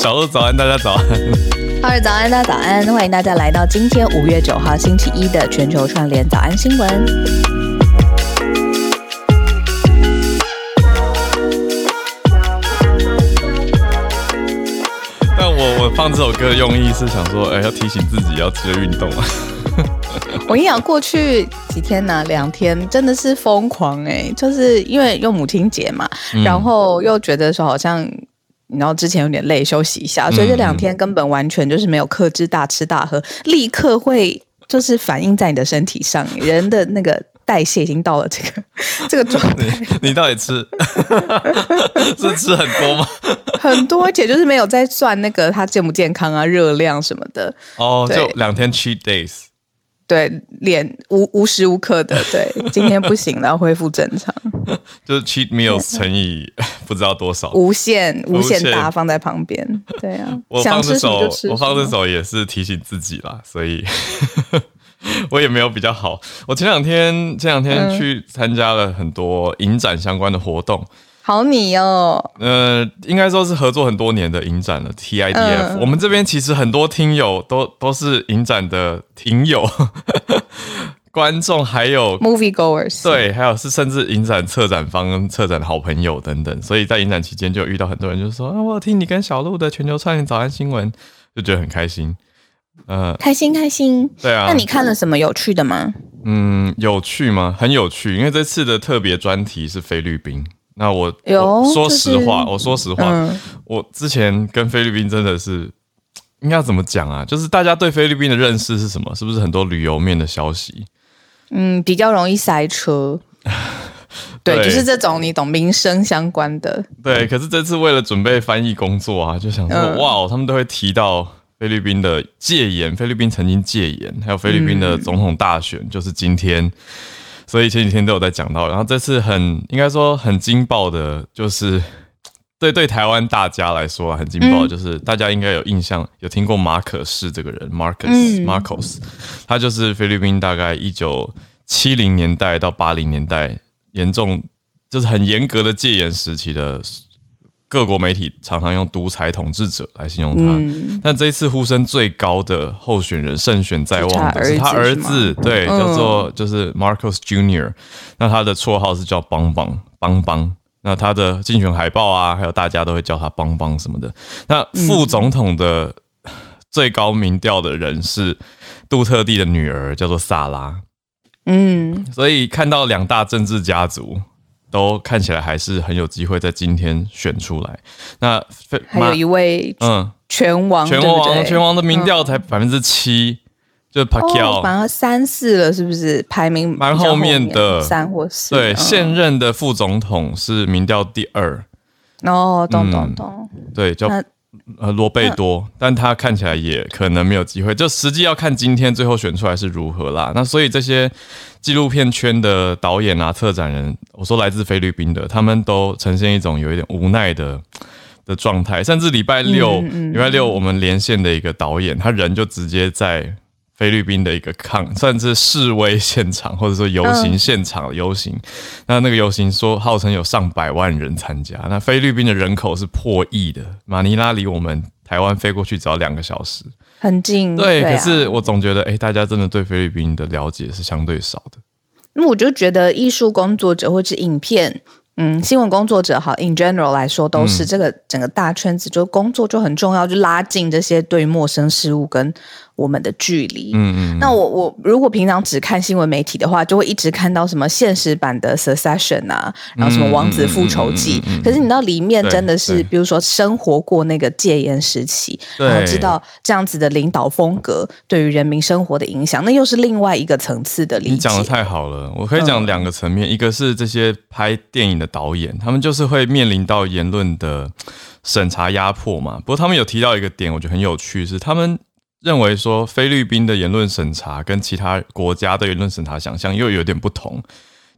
小鹿早安，大家早安。好，早安，大家早安，欢迎大家来到今天五月九号星期一的全球串联早安新闻。但我我放这首歌的用意是想说，哎，要提醒自己要记得运动啊。我跟你讲，过去几天呢，两天真的是疯狂哎，就是因为又母亲节嘛，然后又觉得说好像。然后之前有点累，休息一下，所以这两天根本完全就是没有克制大吃大喝，立刻会就是反映在你的身体上，人的那个代谢已经到了这个 这个状态。你到底吃 是吃很多吗？很多，而且就是没有在算那个它健不健康啊，热量什么的。哦，就两天 cheat days。对，脸无无时无刻的对，今天不行了，恢复正常。就是 cheat meals 乘以不知道多少，无限无限大放在旁边。对啊，我放这首，我放这首也是提醒自己啦，所以我也没有比较好。我前两天前两天去参加了很多影展相关的活动。好你哦，呃，应该说是合作很多年的影展了。TIDF，我们这边其实很多听友都都是影展的听友、观众，还有 movie goers，对，还有是甚至影展策展方、跟策展的好朋友等等。所以在影展期间就遇到很多人，就是说啊，我听你跟小鹿的全球串联早安新闻，就觉得很开心。呃，开心开心。对啊，那你看了什么有趣的吗？嗯，有趣吗？很有趣，因为这次的特别专题是菲律宾。那我有说实话，我说实话，我之前跟菲律宾真的是应该怎么讲啊？就是大家对菲律宾的认识是什么？是不是很多旅游面的消息？嗯，比较容易塞车。对，就是这种你懂民生相关的。对，可是这次为了准备翻译工作啊，就想说哇，哦他们都会提到菲律宾的戒严，菲律宾曾经戒严，还有菲律宾的总统大选，就是今天。所以前几天都有在讲到，然后这次很应该说很惊爆的，就是对对台湾大家来说很惊爆，就是大家应该有印象，有听过马可士这个人，Marcus Marcos，他就是菲律宾大概一九七零年代到八零年代严重就是很严格的戒严时期的。各国媒体常常用独裁统治者来形容他，但这一次呼声最高的候选人胜选在望的是他儿子，对，叫做就是 Marcos Junior，那他的绰号是叫邦邦邦邦，那他的竞选海报啊，还有大家都会叫他邦邦什么的。那副总统的最高民调的人是杜特地的女儿，叫做萨拉。嗯，所以看到两大政治家族。都看起来还是很有机会在今天选出来。那还有一位嗯，拳王，拳王，拳王的民调才百分之七，就 Pacquiao 反而三四了，是不是？排名蛮后面的三或四。对，现任的副总统是民调第二。哦，懂懂懂。对，叫。呃，罗贝多，但他看起来也可能没有机会。就实际要看今天最后选出来是如何啦。那所以这些纪录片圈的导演啊、策展人，我说来自菲律宾的，他们都呈现一种有一点无奈的的状态。甚至礼拜六，礼拜六我们连线的一个导演，他人就直接在。菲律宾的一个抗，算是示威现场，或者说游行现场游行。那那个游行说号称有上百万人参加。那菲律宾的人口是破亿的，马尼拉离我们台湾飞过去只要两个小时，很近。对，可是我总觉得，哎，大家真的对菲律宾的了解是相对少的。那我就觉得艺术工作者或者影片。嗯，新闻工作者好，in general 来说都是这个整个大圈子，就工作就很重要，就拉近这些对陌生事物跟我们的距离。嗯嗯。那我我如果平常只看新闻媒体的话，就会一直看到什么现实版的 Succession 啊，然后什么王子复仇记。可是你知道里面真的是，比如说生活过那个戒严时期，然后知道这样子的领导风格对于人民生活的影响，那又是另外一个层次的理解。你讲的太好了，我可以讲两个层面，一个是这些拍电影的。导演他们就是会面临到言论的审查压迫嘛。不过他们有提到一个点，我觉得很有趣，是他们认为说菲律宾的言论审查跟其他国家的言论审查想象又有点不同，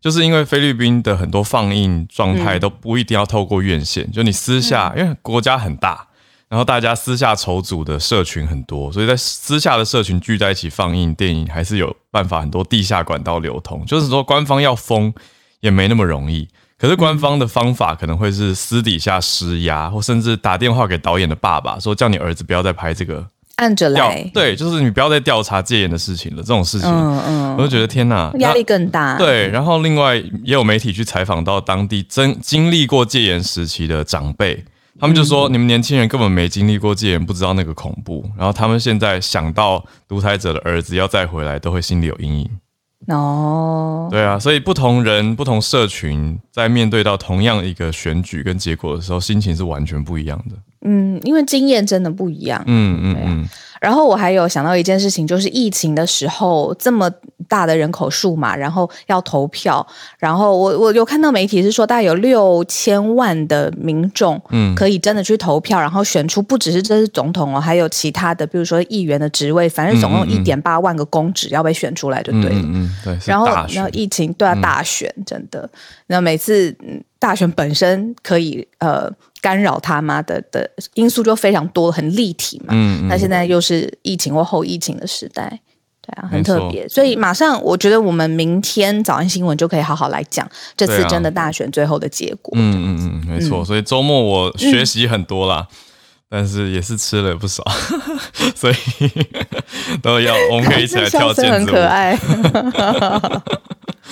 就是因为菲律宾的很多放映状态都不一定要透过院线，就你私下，因为国家很大，然后大家私下筹组的社群很多，所以在私下的社群聚在一起放映电影，还是有办法很多地下管道流通，就是说官方要封也没那么容易。可是官方的方法可能会是私底下施压，或甚至打电话给导演的爸爸，说叫你儿子不要再拍这个。按着来，对，就是你不要再调查戒严的事情了。这种事情，嗯嗯，我就觉得天哪，压力更大。对，然后另外也有媒体去采访到当地真经历过戒严时期的长辈，他们就说你们年轻人根本没经历过戒严，不知道那个恐怖。然后他们现在想到独裁者的儿子要再回来，都会心里有阴影。哦，对啊，所以不同人、不同社群在面对到同样一个选举跟结果的时候，心情是完全不一样的。嗯，因为经验真的不一样。嗯嗯嗯。然后我还有想到一件事情，就是疫情的时候这么大的人口数嘛，然后要投票，然后我我有看到媒体是说，大概有六千万的民众，嗯，可以真的去投票，然后选出不只是这是总统哦，还有其他的，比如说议员的职位，反正总共一点八万个公职要被选出来就对了。嗯嗯，对。然后然后疫情对啊大选，真的，那每次大选本身可以呃。干扰他妈的的因素就非常多，很立体嘛。嗯，那现在又是疫情或后疫情的时代，对啊，很特别。所以马上，我觉得我们明天早安新闻就可以好好来讲这次真的大选最后的结果。嗯嗯嗯，没错。所以周末我学习很多啦，但是也是吃了不少，所以 都要我们可以一起来跳毽子很可爱。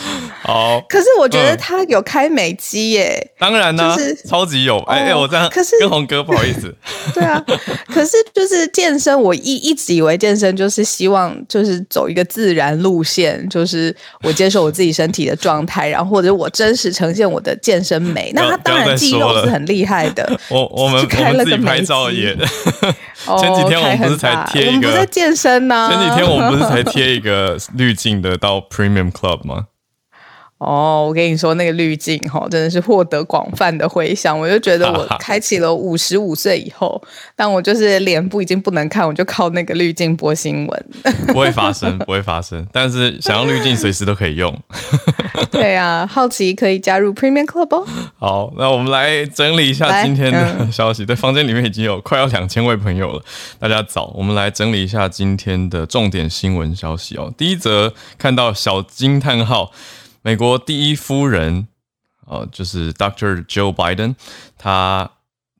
好，可是我觉得他有开美肌耶，当然呢，超级有。哎哎，我这样，可是跟红哥不好意思。对啊，可是就是健身，我一一直以为健身就是希望就是走一个自然路线，就是我接受我自己身体的状态，然后或者我真实呈现我的健身美。那他当然肌肉是很厉害的。我我们我们自己拍照也。前几天我们不是才贴一个在健身呢？前几天我们不是才贴一个滤镜的到 Premium Club 吗？哦，我跟你说，那个滤镜哈，真的是获得广泛的回响。我就觉得 我开启了五十五岁以后，但我就是脸部已经不能看，我就靠那个滤镜播新闻。不会发生，不会发生。但是想要滤镜，随时都可以用。对啊，好奇可以加入 Premium Club 哦。好，那我们来整理一下今天的消息。在房间里面已经有快要两千位朋友了，大家早。我们来整理一下今天的重点新闻消息哦。第一则看到小惊叹号。美国第一夫人，呃，就是 Dr. Joe Biden，他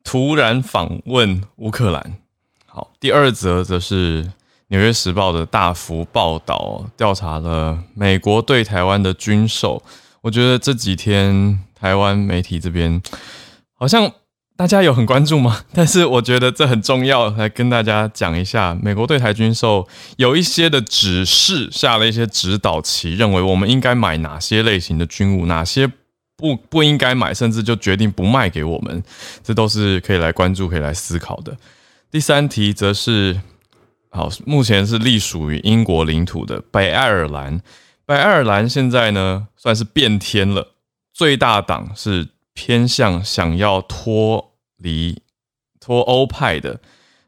突然访问乌克兰。好，第二则则是《纽约时报》的大幅报道，调查了美国对台湾的军售。我觉得这几天台湾媒体这边好像。大家有很关注吗？但是我觉得这很重要，来跟大家讲一下，美国对台军售有一些的指示，下了一些指导棋，认为我们应该买哪些类型的军务，哪些不不应该买，甚至就决定不卖给我们，这都是可以来关注、可以来思考的。第三题则是，好，目前是隶属于英国领土的北爱尔兰，北爱尔兰现在呢算是变天了，最大党是偏向想要脱。离脱欧派的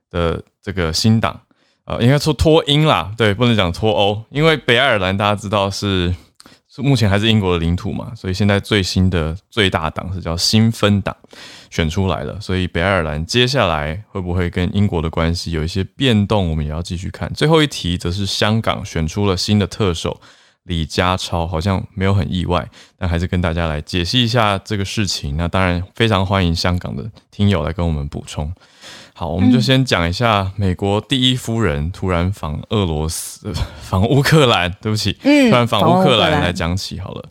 的这个新党，呃，应该说脱英啦，对，不能讲脱欧，因为北爱尔兰大家知道是是目前还是英国的领土嘛，所以现在最新的最大党是叫新芬党选出来了，所以北爱尔兰接下来会不会跟英国的关系有一些变动，我们也要继续看。最后一题则是香港选出了新的特首。李家超好像没有很意外，但还是跟大家来解析一下这个事情。那当然非常欢迎香港的听友来跟我们补充。好，我们就先讲一下美国第一夫人突然访俄罗斯、访乌克兰。对不起，嗯，突然访乌克兰来讲起好了。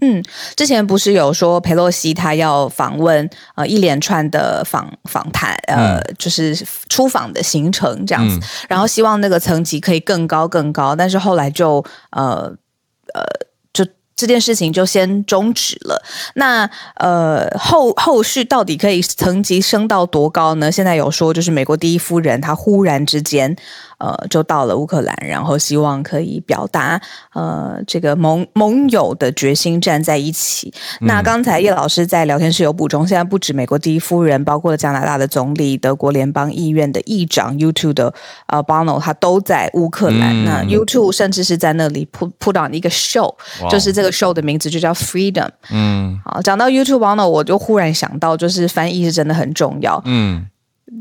嗯，之前不是有说佩洛西他要访问呃一连串的访访谈，呃，就是出访的行程这样子，然后希望那个层级可以更高更高，但是后来就呃。呃，就这件事情就先终止了。那呃后后续到底可以层级升到多高呢？现在有说，就是美国第一夫人她忽然之间。呃，就到了乌克兰，然后希望可以表达呃这个盟盟友的决心站在一起。那刚才叶老师在聊天室有补充，现在不止美国第一夫人，包括了加拿大的总理、德国联邦议院的议长 YouTube 的呃 Bono，他都在乌克兰。那 YouTube 甚至是在那里 put put on 一个 show，就是这个 show 的名字就叫 Freedom。嗯，好，讲到 YouTube Bono，我就忽然想到，就是翻译是真的很重要。嗯。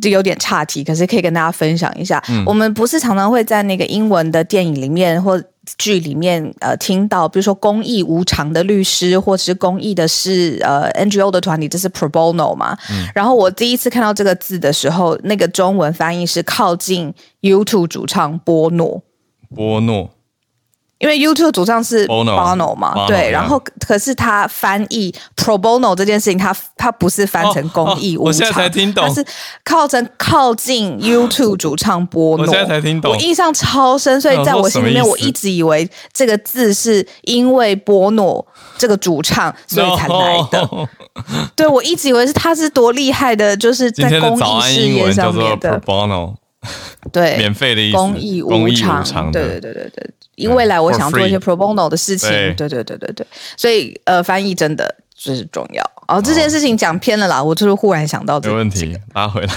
这有点岔题，可是可以跟大家分享一下。我们不是常常会在那个英文的电影里面或剧里面呃听到，比如说公益无偿的律师，或者是公益的是呃 NGO 的团体，这是 pro bono 嘛。然后我第一次看到这个字的时候，那个中文翻译是靠近 YouTube 主唱波诺。波诺。因为 YouTube 主唱是 Bono 嘛，对，然后可是他翻译 Pro Bono 这件事情，他他不是翻成公益无偿，他是靠成靠近 YouTube 主唱波诺。我现在才听懂，我印象超深，所以在我心里面，我一直以为这个字是因为波诺这个主唱所以才来的。对，我一直以为是他是多厉害的，就是在公益事业上面的。Bono，对，免费的公益无偿，对对对对对。因未来我想做一些 pro bono 的事情，对对对对对，所以呃，翻译真的就是重要。哦，这件事情讲偏了啦，我就是忽然想到这个问题，拉回来。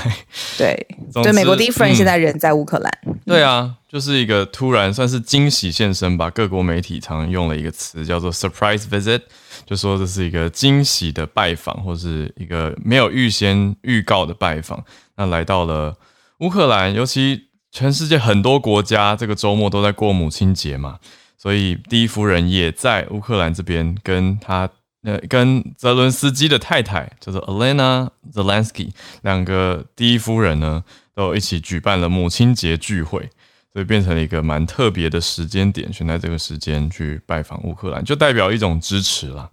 对，对，美国第一夫人现在人在乌克兰。对啊，就是一个突然算是惊喜现身吧。各国媒体常用了一个词叫做 surprise visit，就说这是一个惊喜的拜访，或是一个没有预先预告的拜访。那来到了乌克兰，尤其。全世界很多国家这个周末都在过母亲节嘛，所以第一夫人也在乌克兰这边跟他呃跟泽伦斯基的太太叫做 Elena Zelensky 两个第一夫人呢都一起举办了母亲节聚会，所以变成了一个蛮特别的时间点，选在这个时间去拜访乌克兰，就代表一种支持了。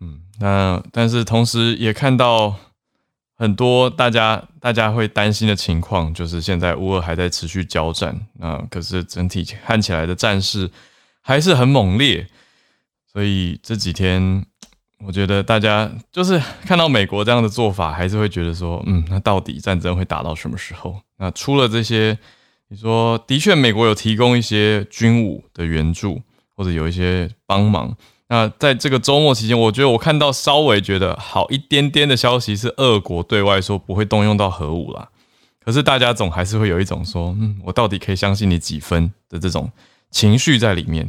嗯，那但是同时也看到。很多大家大家会担心的情况，就是现在乌俄还在持续交战，那可是整体看起来的战事还是很猛烈，所以这几天我觉得大家就是看到美国这样的做法，还是会觉得说，嗯，那到底战争会打到什么时候？那除了这些，你说的确美国有提供一些军武的援助，或者有一些帮忙。那在这个周末期间，我觉得我看到稍微觉得好一点点的消息是，俄国对外说不会动用到核武啦。可是大家总还是会有一种说，嗯，我到底可以相信你几分的这种情绪在里面。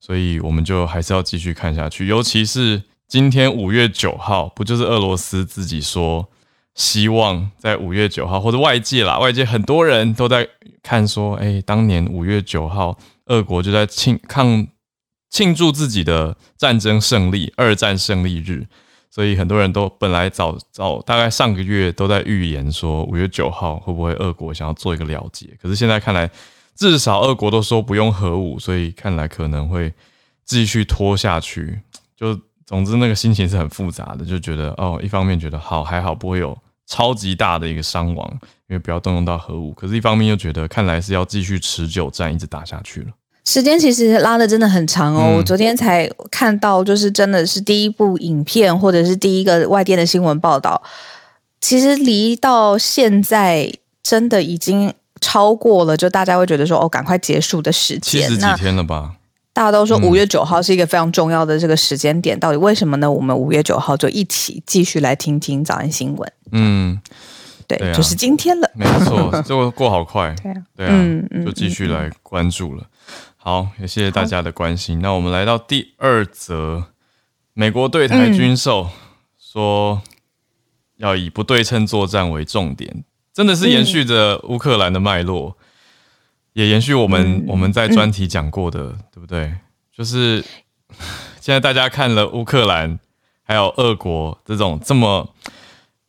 所以我们就还是要继续看下去。尤其是今天五月九号，不就是俄罗斯自己说希望在五月九号，或者外界啦，外界很多人都在看说，哎，当年五月九号，俄国就在庆抗。庆祝自己的战争胜利，二战胜利日，所以很多人都本来早早大概上个月都在预言说五月九号会不会俄国想要做一个了结，可是现在看来至少俄国都说不用核武，所以看来可能会继续拖下去。就总之那个心情是很复杂的，就觉得哦，一方面觉得好还好不会有超级大的一个伤亡，因为不要动用到核武，可是一方面又觉得看来是要继续持久战，一直打下去了。时间其实拉的真的很长哦，我昨天才看到，就是真的是第一部影片或者是第一个外电的新闻报道，其实离到现在真的已经超过了，就大家会觉得说哦，赶快结束的时间，七十几天了吧？大家都说五月九号是一个非常重要的这个时间点，到底为什么呢？我们五月九号就一起继续来听听早安新闻。嗯，对，就是今天了，没错，就过好快，对啊，对啊，就继续来关注了。好，也谢谢大家的关心。那我们来到第二则，美国对台军售说要以不对称作战为重点，真的是延续着乌克兰的脉络，也延续我们我们在专题讲过的，对不对？就是现在大家看了乌克兰还有俄国这种这么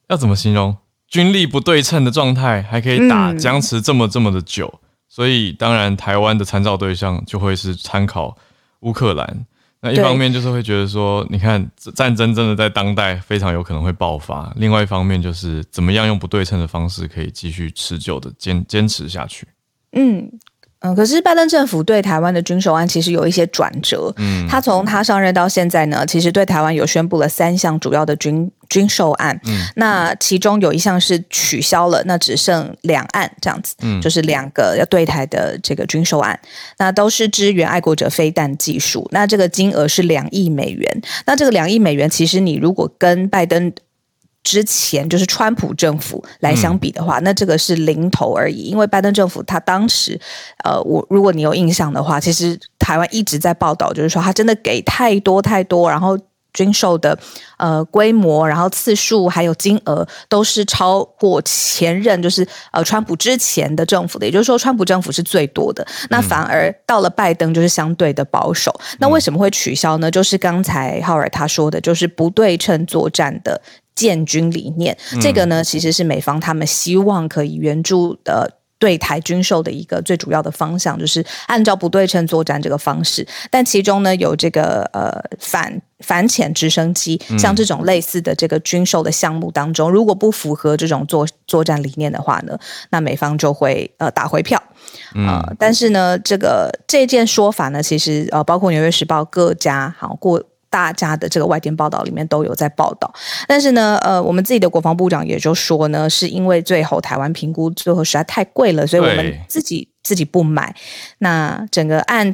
要怎么形容？军力不对称的状态，还可以打僵持这么这么的久。所以，当然，台湾的参照对象就会是参考乌克兰。那一方面就是会觉得说，你看战争真的在当代非常有可能会爆发；另外一方面就是怎么样用不对称的方式可以继续持久的坚坚持下去。嗯。嗯，可是拜登政府对台湾的军售案其实有一些转折。嗯，他从他上任到现在呢，其实对台湾有宣布了三项主要的军军售案。嗯，那其中有一项是取消了，那只剩两案这样子。嗯，就是两个要对台的这个军售案，那都是支援爱国者飞弹技术。那这个金额是两亿美元。那这个两亿美元，其实你如果跟拜登。之前就是川普政府来相比的话，那这个是零头而已。因为拜登政府他当时，呃，我如果你有印象的话，其实台湾一直在报道，就是说他真的给太多太多，然后军售的呃规模，然后次数还有金额都是超过前任，就是呃川普之前的政府的，也就是说川普政府是最多的。那反而到了拜登就是相对的保守。那为什么会取消呢？就是刚才浩尔他说的，就是不对称作战的建军理念。这个呢，其实是美方他们希望可以援助的。对台军售的一个最主要的方向，就是按照不对称作战这个方式，但其中呢有这个呃反反潜直升机，像这种类似的这个军售的项目当中，如果不符合这种作作战理念的话呢，那美方就会呃打回票。呃，但是呢，这个这件说法呢，其实呃包括纽约时报各家好过。大家的这个外电报道里面都有在报道，但是呢，呃，我们自己的国防部长也就说呢，是因为最后台湾评估最后实在太贵了，所以我们自己自己不买。那整个案，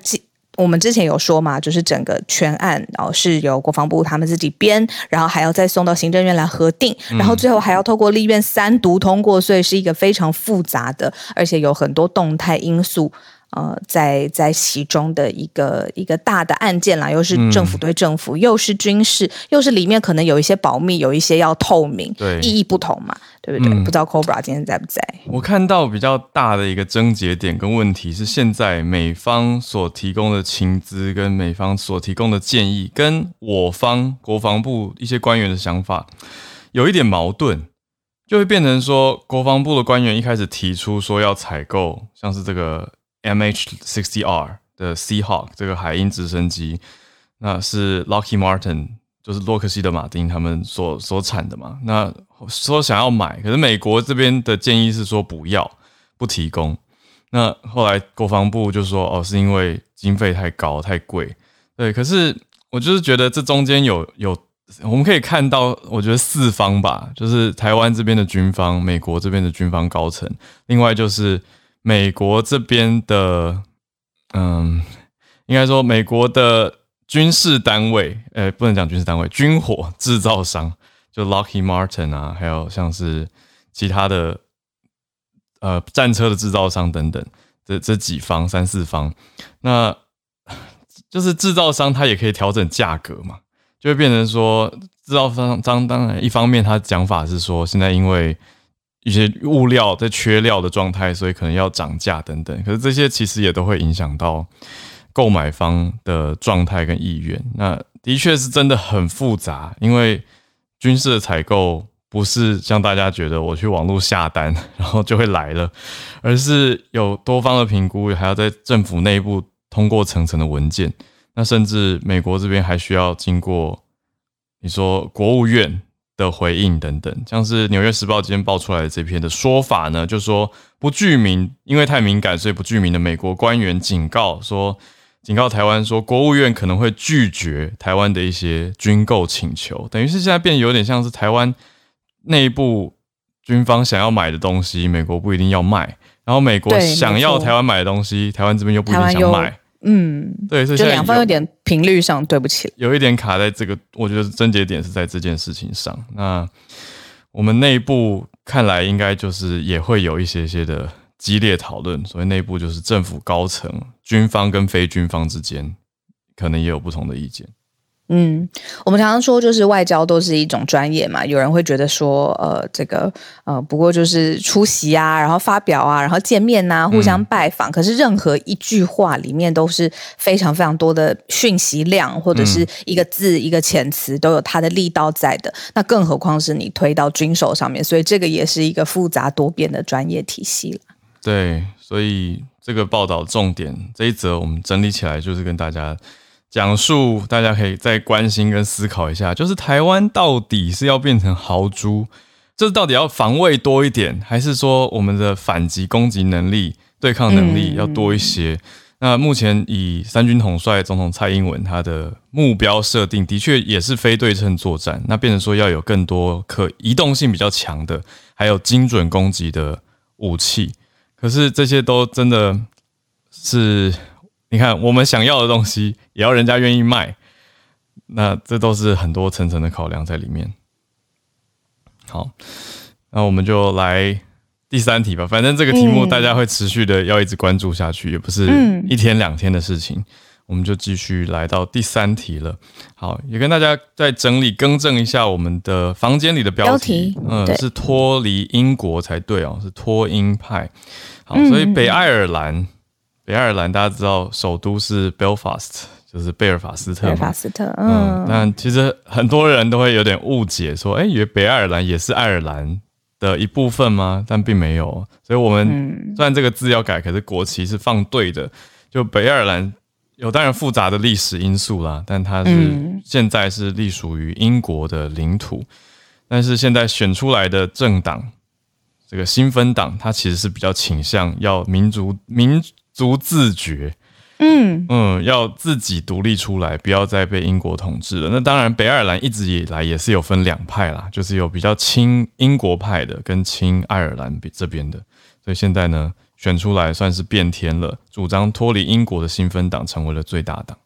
我们之前有说嘛，就是整个全案然后是由国防部他们自己编，然后还要再送到行政院来核定，然后最后还要透过立院三读通过，所以是一个非常复杂的，而且有很多动态因素。呃，在在其中的一个一个大的案件啦，又是政府对政府，又是军事，又是里面可能有一些保密，有一些要透明，对，意义不同嘛，对不对？不知道 Cobra 今天在不在？我看到比较大的一个症结点跟问题是，现在美方所提供的情资跟美方所提供的建议，跟我方国防部一些官员的想法有一点矛盾，就会变成说，国防部的官员一开始提出说要采购，像是这个。MH-60R 的 Seahawk 这个海鹰直升机，那是 Lockheed Martin，就是洛克希德马丁他们所所产的嘛。那说想要买，可是美国这边的建议是说不要，不提供。那后来国防部就说，哦，是因为经费太高太贵。对，可是我就是觉得这中间有有，我们可以看到，我觉得四方吧，就是台湾这边的军方，美国这边的军方高层，另外就是。美国这边的，嗯，应该说美国的军事单位，呃，不能讲军事单位，军火制造商，就 Lockheed Martin 啊，还有像是其他的，呃，战车的制造商等等，这这几方三四方，那就是制造商他也可以调整价格嘛，就会变成说制造商当当然一方面他讲法是说现在因为。一些物料在缺料的状态，所以可能要涨价等等。可是这些其实也都会影响到购买方的状态跟意愿。那的确是真的很复杂，因为军事的采购不是像大家觉得我去网络下单 然后就会来了，而是有多方的评估，还要在政府内部通过层层的文件。那甚至美国这边还需要经过你说国务院。的回应等等，像是《纽约时报》今天爆出来的这篇的说法呢，就说不具名，因为太敏感，所以不具名的美国官员警告说，警告台湾说，国务院可能会拒绝台湾的一些军购请求，等于是现在变有点像是台湾内部军方想要买的东西，美国不一定要卖，然后美国想要台湾买的东西，台湾这边又不一定想买。嗯，对，就两方有点频率上对不起，有一点卡在这个，我觉得症结点是在这件事情上。那我们内部看来应该就是也会有一些些的激烈讨论，所以内部就是政府高层、军方跟非军方之间可能也有不同的意见。嗯，我们常常说，就是外交都是一种专业嘛。有人会觉得说，呃，这个呃，不过就是出席啊，然后发表啊，然后见面呐，互相拜访。可是任何一句话里面都是非常非常多的讯息量，或者是一个字一个遣词都有它的力道在的。那更何况是你推到军手上面，所以这个也是一个复杂多变的专业体系了。对，所以这个报道重点这一则我们整理起来，就是跟大家。讲述大家可以再关心跟思考一下，就是台湾到底是要变成豪猪，这到底要防卫多一点，还是说我们的反击攻击能力、对抗能力要多一些？那目前以三军统帅总统蔡英文他的目标设定，的确也是非对称作战，那变成说要有更多可移动性比较强的，还有精准攻击的武器。可是这些都真的是。你看，我们想要的东西也要人家愿意卖，那这都是很多层层的考量在里面。好，那我们就来第三题吧。反正这个题目大家会持续的要一直关注下去，也不是一天两天的事情。我们就继续来到第三题了。好，也跟大家再整理更正一下我们的房间里的标题，嗯，是脱离英国才对哦，是脱英派。好，所以北爱尔兰，北爱尔兰大家知道首都是 Belfast。就是贝尔法斯特，贝尔法斯特，嗯，但其实很多人都会有点误解，说，哎，以为北爱尔兰也是爱尔兰的一部分吗？但并没有，所以我们虽然这个字要改，可是国旗是放对的。就北爱尔兰有当然复杂的历史因素啦，但它是现在是隶属于英国的领土，但是现在选出来的政党，这个新芬党，它其实是比较倾向要民族民族自觉。嗯嗯，要自己独立出来，不要再被英国统治了。那当然，北爱尔兰一直以来也是有分两派啦，就是有比较亲英国派的，跟亲爱尔兰这边的。所以现在呢，选出来算是变天了，主张脱离英国的新芬党成为了最大党。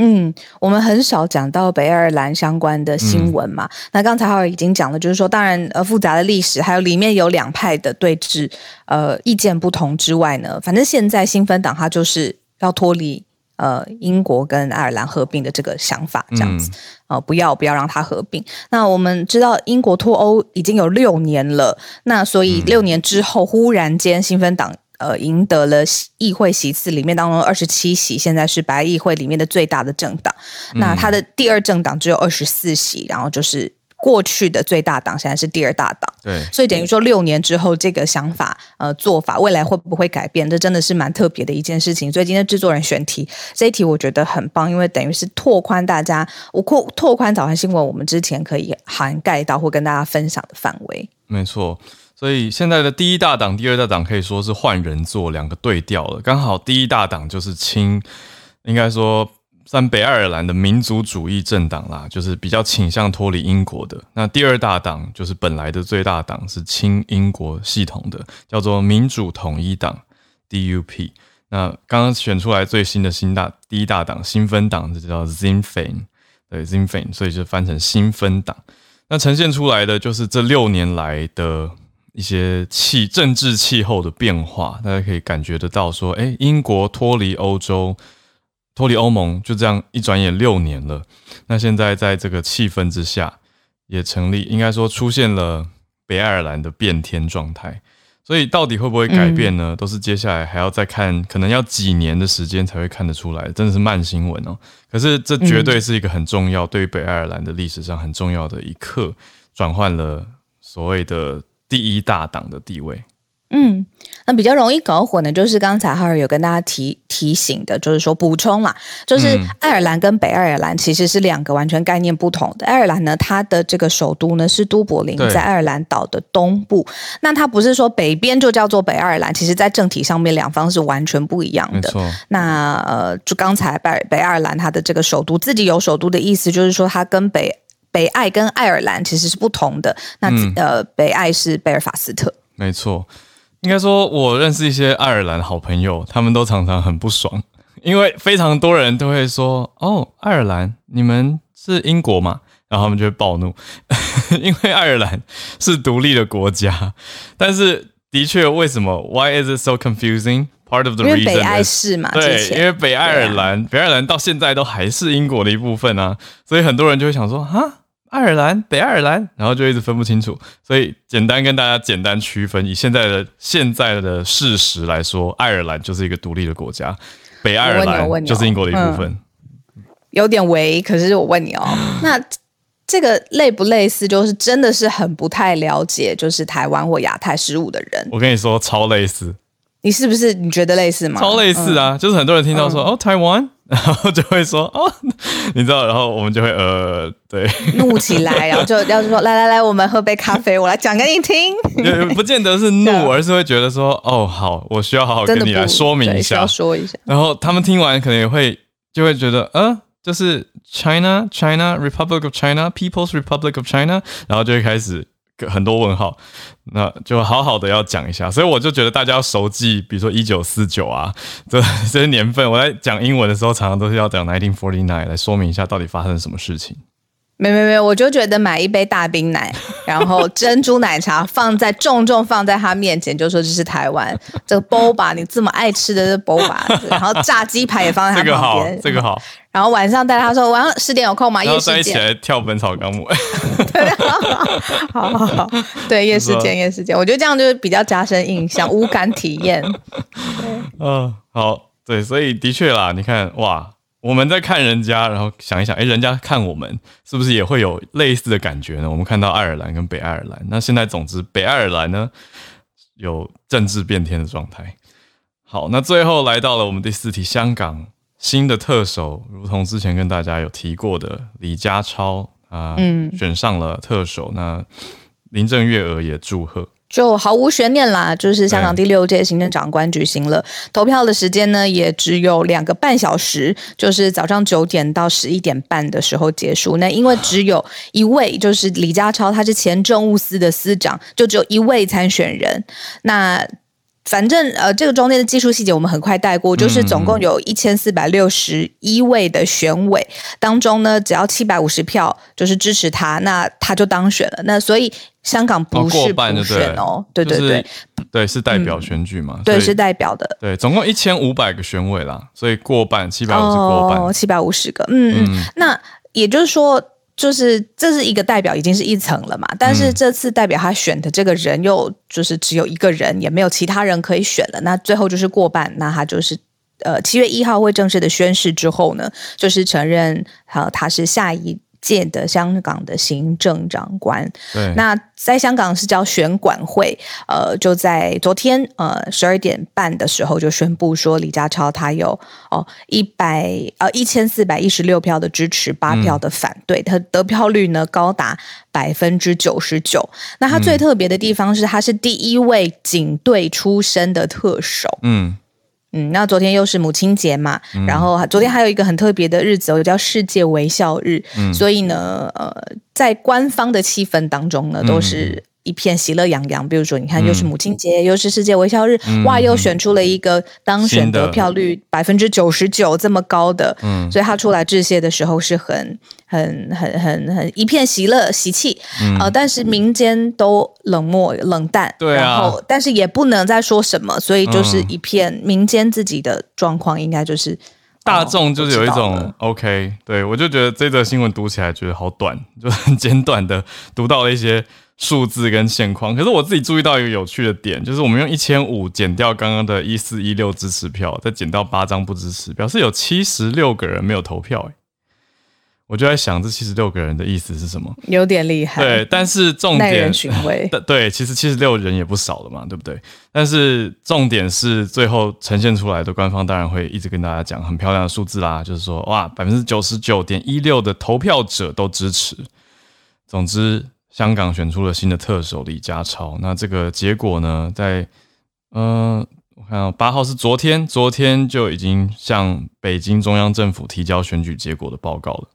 嗯，我们很少讲到北爱尔兰相关的新闻嘛。那刚才浩尔已经讲了，就是说，当然呃复杂的历史，还有里面有两派的对峙，呃意见不同之外呢，反正现在新芬党它就是。要脱离呃英国跟爱尔兰合并的这个想法，这样子呃不要不要让它合并。那我们知道英国脱欧已经有六年了，那所以六年之后，忽然间新芬党呃赢得了议会席次里面当中二十七席，现在是白议会里面的最大的政党。那他的第二政党只有二十四席，然后就是。过去的最大党现在是第二大党，对，所以等于说六年之后这个想法呃做法未来会不会改变？这真的是蛮特别的一件事情。所以今天制作人选题这一题我觉得很棒，因为等于是拓宽大家我扩拓宽早安新闻我们之前可以涵盖到或跟大家分享的范围。没错，所以现在的第一大党、第二大党可以说是换人做两个对调了。刚好第一大党就是亲，应该说。算北爱尔兰的民族主义政党啦，就是比较倾向脱离英国的。那第二大党就是本来的最大党，是亲英国系统的，叫做民主统一党 （DUP）。那刚刚选出来最新的新大第一大党新分党，这叫 Sinn Féin，对 Sinn Féin，所以就翻成新分党。那呈现出来的就是这六年来的一些气政治气候的变化，大家可以感觉得到说，哎，英国脱离欧洲。脱离欧盟就这样一转眼六年了，那现在在这个气氛之下，也成立，应该说出现了北爱尔兰的变天状态。所以到底会不会改变呢？都是接下来还要再看，可能要几年的时间才会看得出来，真的是慢新闻哦。可是这绝对是一个很重要，对于北爱尔兰的历史上很重要的一刻，转换了所谓的第一大党的地位。嗯，那比较容易搞混的，就是刚才哈尔有跟大家提提醒的，就是说补充啦，就是爱尔兰跟北爱尔兰其实是两个完全概念不同的。爱尔兰呢，它的这个首都呢是都柏林，在爱尔兰岛的东部。那它不是说北边就叫做北爱尔兰，其实在政体上面两方是完全不一样的。那呃，就刚才北北爱尔兰它的这个首都自己有首都的意思，就是说它跟北北爱跟爱尔兰其实是不同的。那呃，北爱是贝尔法斯特，没错。应该说，我认识一些爱尔兰好朋友，他们都常常很不爽，因为非常多人都会说：“哦，爱尔兰，你们是英国嘛？”然后他们就会暴怒，因为爱尔兰是独立的国家。但是，的确，为什么？Why is it so confusing? Part of the reason 北爱是嘛？对，因为北爱尔兰，北爱尔兰到现在都还是英国的一部分啊，所以很多人就会想说：“啊。”爱尔兰，北爱尔兰，然后就一直分不清楚，所以简单跟大家简单区分，以现在的现在的事实来说，爱尔兰就是一个独立的国家，北爱尔兰就是英国的一部分。有点违，可是我问你哦，那这个类不类似？就是真的是很不太了解，就是台湾或亚太事务的人，我跟你说超类似。你是不是你觉得类似吗？超类似啊，就是很多人听到说哦台湾。然后就会说哦，你知道，然后我们就会呃，对，怒起来，然后就要说来来来，我们喝杯咖啡，我来讲给你听。不见得是怒，而是会觉得说哦，好，我需要好好跟你来说明一下，说一下。然后他们听完可能也会就会觉得，呃，就是 China China Republic of China People's Republic of China，然后就会开始。很多问号，那就好好的要讲一下，所以我就觉得大家要熟记，比如说一九四九啊，这这些年份，我在讲英文的时候，常常都是要讲 nineteen forty nine 来说明一下到底发生什么事情。没没没，我就觉得买一杯大冰奶，然后珍珠奶茶放在重重放在他面前，就说这是台湾这个 boba，你这么爱吃的这 boba，然后炸鸡排也放在他旁边，这个好，然后晚上带他说晚上十点有空吗？夜市见，来跳本草纲目，好好好，对夜市见夜市见，我觉得这样就是比较加深印象，无感体验。嗯，好，对，所以的确啦，你看哇。我们在看人家，然后想一想，哎，人家看我们是不是也会有类似的感觉呢？我们看到爱尔兰跟北爱尔兰，那现在总之北爱尔兰呢有政治变天的状态。好，那最后来到了我们第四题，香港新的特首，如同之前跟大家有提过的李家超啊，选上了特首，那林郑月娥也祝贺。就毫无悬念啦，就是香港第六届行政长官举行了投票的时间呢，也只有两个半小时，就是早上九点到十一点半的时候结束。那因为只有一位，就是李家超，他是前政务司的司长，就只有一位参选人。那反正呃，这个中间的技术细节我们很快带过，就是总共有一千四百六十一位的选委当中呢，只要七百五十票就是支持他，那他就当选了。那所以香港不是普选哦，对对对，对是代表选举嘛？对，是代表的。对，总共一千五百个选委啦，所以过半七百五十过半，七百五十个。嗯嗯，那也就是说。就是这是一个代表，已经是一层了嘛。但是这次代表他选的这个人又就是只有一个人，也没有其他人可以选了。那最后就是过半，那他就是呃七月一号会正式的宣誓之后呢，就是承认好他是下一。届的香港的行政长官，对，那在香港是叫选管会，呃，就在昨天呃十二点半的时候就宣布说，李家超他有哦一百呃一千四百一十六票的支持，八票的反对，他得票率呢高达百分之九十九。那他最特别的地方是，他是第一位警队出身的特首，嗯。嗯，那昨天又是母亲节嘛，然后昨天还有一个很特别的日子，叫世界微笑日，所以呢，呃，在官方的气氛当中呢，都是。一片喜乐洋洋，比如说，你看，又是母亲节，又是世界微笑日，哇，又选出了一个当选得票率百分之九十九这么高的，嗯，所以他出来致谢的时候是很、很、很、很、很一片喜乐喜气，呃，但是民间都冷漠冷淡，对啊，然后但是也不能再说什么，所以就是一片民间自己的状况，应该就是大众就是有一种 OK，对我就觉得这则新闻读起来觉得好短，就很简短的读到了一些。数字跟现况，可是我自己注意到一个有趣的点，就是我们用一千五减掉刚刚的一四一六支持票，再减掉八张不支持，表示有七十六个人没有投票。哎，我就在想，这七十六个人的意思是什么？有点厉害。对，但是重点，对，其实七十六人也不少了嘛，对不对？但是重点是最后呈现出来的官方当然会一直跟大家讲很漂亮的数字啦，就是说哇，百分之九十九点一六的投票者都支持。总之。香港选出了新的特首李家超，那这个结果呢，在呃，我看八号是昨天，昨天就已经向北京中央政府提交选举结果的报告了。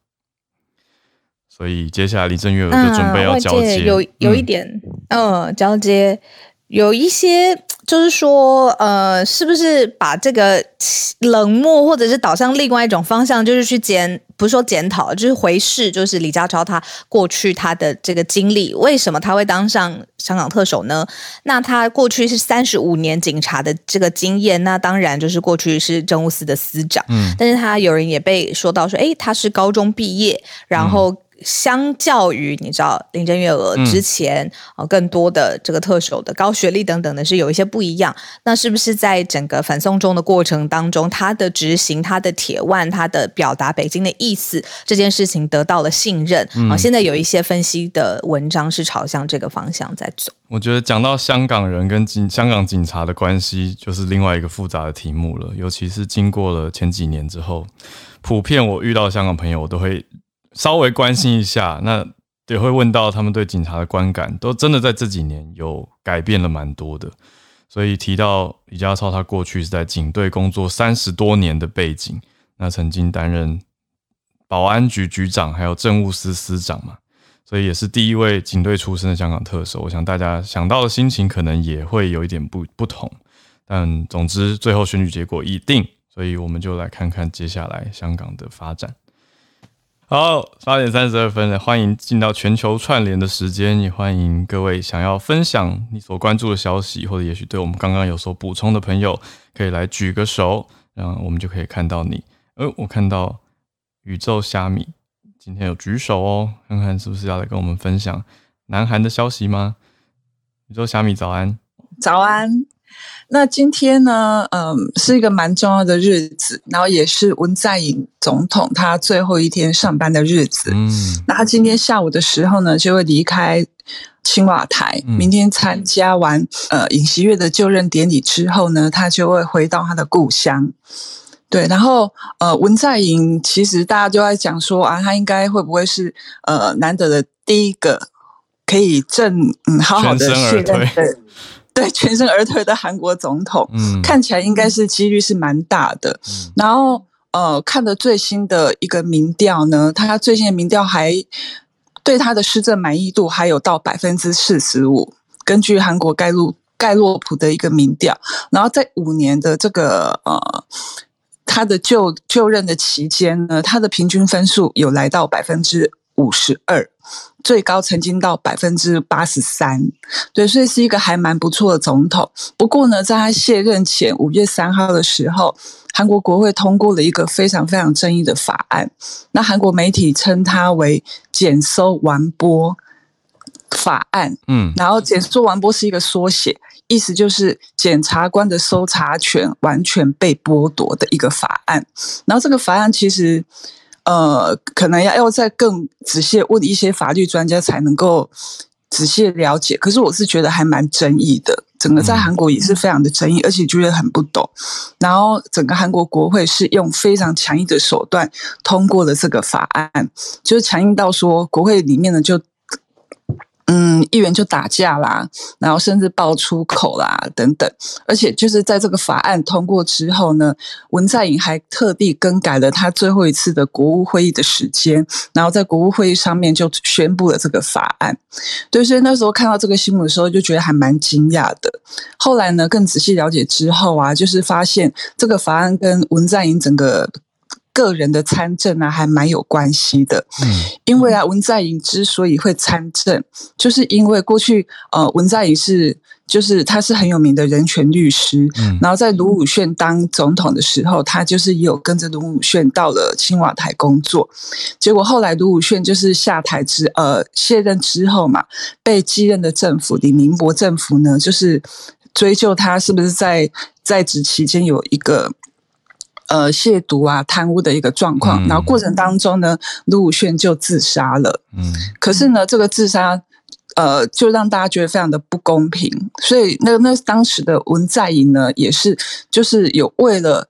所以接下来李郑月娥就准备要交接，有有一点，嗯，交接有一些。就是说，呃，是不是把这个冷漠，或者是导向另外一种方向，就是去检，不是说检讨，就是回视，就是李家超他过去他的这个经历，为什么他会当上香港特首呢？那他过去是三十五年警察的这个经验，那当然就是过去是政务司的司长，嗯，但是他有人也被说到说，哎，他是高中毕业，然后。相较于你知道林郑月娥之前啊，更多的这个特首的高学历等等的是有一些不一样。那是不是在整个反送中的过程当中，他的执行、他的铁腕、他的表达北京的意思这件事情得到了信任啊？现在有一些分析的文章是朝向这个方向在走。我觉得讲到香港人跟警香港警察的关系，就是另外一个复杂的题目了。尤其是经过了前几年之后，普遍我遇到香港朋友，我都会。稍微关心一下，那也会问到他们对警察的观感，都真的在这几年有改变了蛮多的。所以提到李家超，他过去是在警队工作三十多年的背景，那曾经担任保安局局长，还有政务司司长嘛，所以也是第一位警队出身的香港特首。我想大家想到的心情可能也会有一点不不同，但总之最后选举结果已定，所以我们就来看看接下来香港的发展。好，八点三十二分了，欢迎进到全球串联的时间，也欢迎各位想要分享你所关注的消息，或者也许对我们刚刚有所补充的朋友，可以来举个手，然后我们就可以看到你。呃，我看到宇宙虾米今天有举手哦，看看是不是要来跟我们分享南韩的消息吗？宇宙虾米早安，早安。那今天呢，嗯，是一个蛮重要的日子，然后也是文在寅总统他最后一天上班的日子。嗯，那他今天下午的时候呢，就会离开青瓦台，明天参加完呃尹锡悦的就任典礼之后呢，他就会回到他的故乡。对，然后呃，文在寅其实大家就在讲说啊，他应该会不会是呃难得的第一个可以正嗯好好的卸任的。对，全身而退的韩国总统，嗯，看起来应该是几率是蛮大的。然后，呃，看的最新的一个民调呢，他最新的民调还对他的施政满意度还有到百分之四十五。根据韩国盖洛盖洛普的一个民调，然后在五年的这个呃他的就就任的期间呢，他的平均分数有来到百分之五十二。最高曾经到百分之八十三，对，所以是一个还蛮不错的总统。不过呢，在他卸任前五月三号的时候，韩国国会通过了一个非常非常争议的法案。那韩国媒体称它为“检收完播法案”。嗯，然后“检收完播”是一个缩写，意思就是检察官的搜查权完全被剥夺的一个法案。然后这个法案其实。呃，可能要要再更仔细问一些法律专家才能够仔细了解。可是我是觉得还蛮争议的，整个在韩国也是非常的争议，而且觉得很不懂。然后整个韩国国会是用非常强硬的手段通过了这个法案，就是强硬到说国会里面呢就。嗯，议员就打架啦，然后甚至爆粗口啦，等等。而且就是在这个法案通过之后呢，文在寅还特地更改了他最后一次的国务会议的时间，然后在国务会议上面就宣布了这个法案。对，所以那时候看到这个新闻的时候，就觉得还蛮惊讶的。后来呢，更仔细了解之后啊，就是发现这个法案跟文在寅整个。个人的参政啊，还蛮有关系的。嗯，因为啊，文在寅之所以会参政，就是因为过去呃，文在寅是就是他是很有名的人权律师。嗯，然后在卢武铉当总统的时候，他就是有跟着卢武铉到了青瓦台工作。结果后来卢武铉就是下台之呃卸任之后嘛，被继任的政府李明博政府呢，就是追究他是不是在在职期间有一个。呃，亵渎啊，贪污的一个状况，然后过程当中呢，卢武铉就自杀了。嗯，可是呢，这个自杀，呃，就让大家觉得非常的不公平。所以，那那当时的文在寅呢，也是就是有为了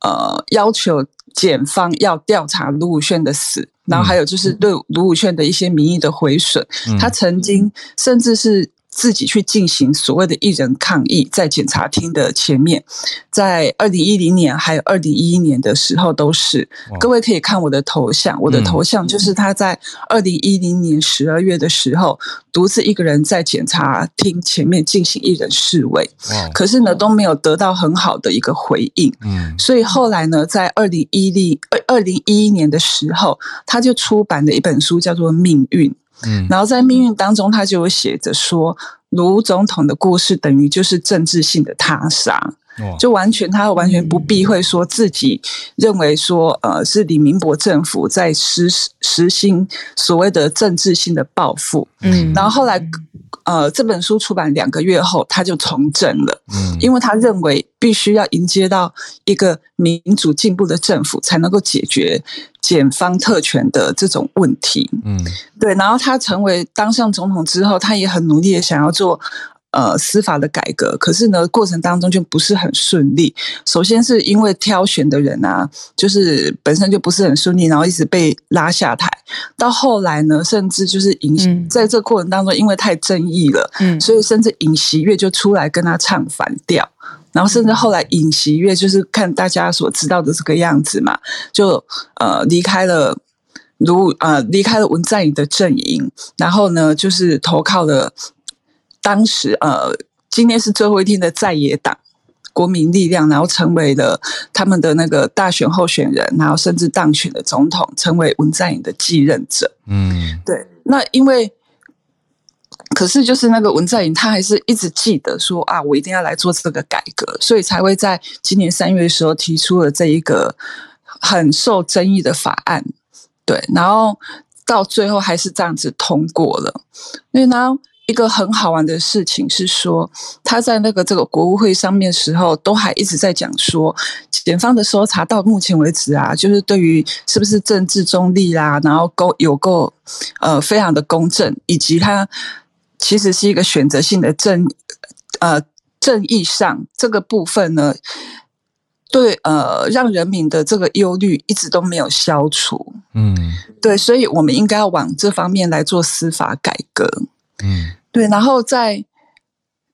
呃要求检方要调查卢武铉的死，然后还有就是对卢武铉的一些民意的毁损，他曾经甚至是。自己去进行所谓的艺人抗议，在检察厅的前面，在二零一零年还有二零一一年的时候都是。各位可以看我的头像，我的头像就是他在二零一零年十二月的时候，独自一个人在检察厅前面进行艺人示威。可是呢都没有得到很好的一个回应。嗯，所以后来呢，在二零一零二二零一一年的时候，他就出版了一本书，叫做《命运》。嗯，然后在命运当中，他就有写着说，卢总统的故事等于就是政治性的他杀，就完全他完全不避讳说自己认为说，呃，是李明博政府在实实行所谓的政治性的报复。嗯，然后后来。呃，这本书出版两个月后，他就从政了。嗯，因为他认为必须要迎接到一个民主进步的政府，才能够解决检方特权的这种问题。嗯，对。然后他成为当上总统之后，他也很努力的想要做。呃，司法的改革，可是呢，过程当中就不是很顺利。首先是因为挑选的人啊，就是本身就不是很顺利，然后一直被拉下台。到后来呢，甚至就是尹，在这过程当中，因为太争议了，嗯，所以甚至尹锡悦就出来跟他唱反调。然后甚至后来尹锡悦就是看大家所知道的这个样子嘛，就呃离开了如呃离开了文在寅的阵营，然后呢就是投靠了。当时呃，今天是最后一天的在野党国民力量，然后成为了他们的那个大选候选人，然后甚至当选的总统，成为文在寅的继任者。嗯，对。那因为，可是就是那个文在寅，他还是一直记得说啊，我一定要来做这个改革，所以才会在今年三月的时候提出了这一个很受争议的法案。对，然后到最后还是这样子通过了。因为呢，一个很好玩的事情是说，他在那个这个国务会上面时候，都还一直在讲说，检方的搜查到目前为止啊，就是对于是不是政治中立啦，然后够有够呃非常的公正，以及他其实是一个选择性的正呃正义上这个部分呢。对，呃，让人民的这个忧虑一直都没有消除。嗯，对，所以我们应该要往这方面来做司法改革。嗯，对，然后再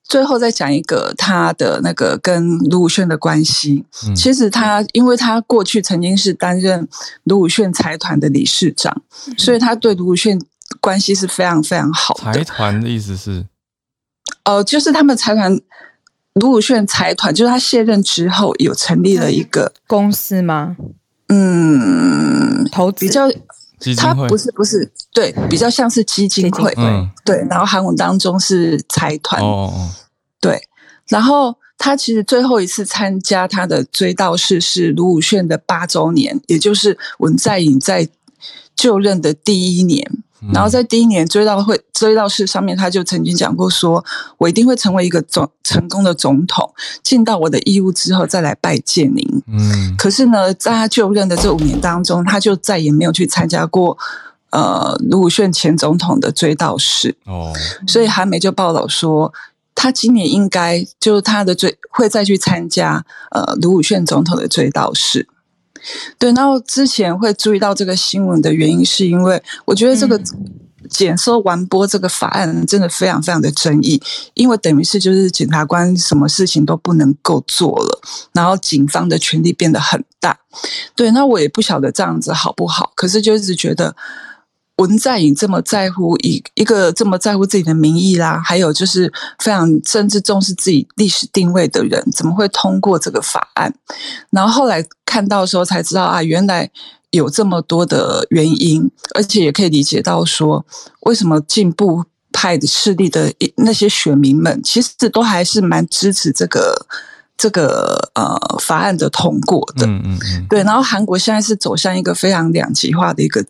最后再讲一个他的那个跟卢武铉的关系。嗯其实他，因为他过去曾经是担任卢武铉财团的理事长，所以他对卢武铉关系是非常非常好的。财团的意思是，呃，就是他们财团。卢武铉财团就是他卸任之后有成立了一个公司吗？嗯，投资比较他不是不是对，比较像是基金会，对。然后韩文当中是财团，哦，对。然后他其实最后一次参加他的追悼式是卢武铉的八周年，也就是文在寅在就任的第一年。然后在第一年追悼会追悼式上面，他就曾经讲过，说我一定会成为一个总成功的总统，尽到我的义务之后再来拜见您。嗯，可是呢，在他就任的这五年当中，他就再也没有去参加过呃卢武铉前总统的追悼式。哦，所以韩媒就报道说，他今年应该就是他的追会再去参加呃卢武铉总统的追悼式。对，然后之前会注意到这个新闻的原因，是因为我觉得这个检收完播这个法案真的非常非常的争议，因为等于是就是检察官什么事情都不能够做了，然后警方的权力变得很大。对，那我也不晓得这样子好不好，可是就一直觉得。文在寅这么在乎一一个这么在乎自己的名义啦，还有就是非常甚至重视自己历史定位的人，怎么会通过这个法案？然后后来看到的时候才知道啊，原来有这么多的原因，而且也可以理解到说，为什么进步派的势力的那些选民们，其实都还是蛮支持这个这个呃法案的通过的。嗯嗯嗯。对，然后韩国现在是走向一个非常两极化的一个。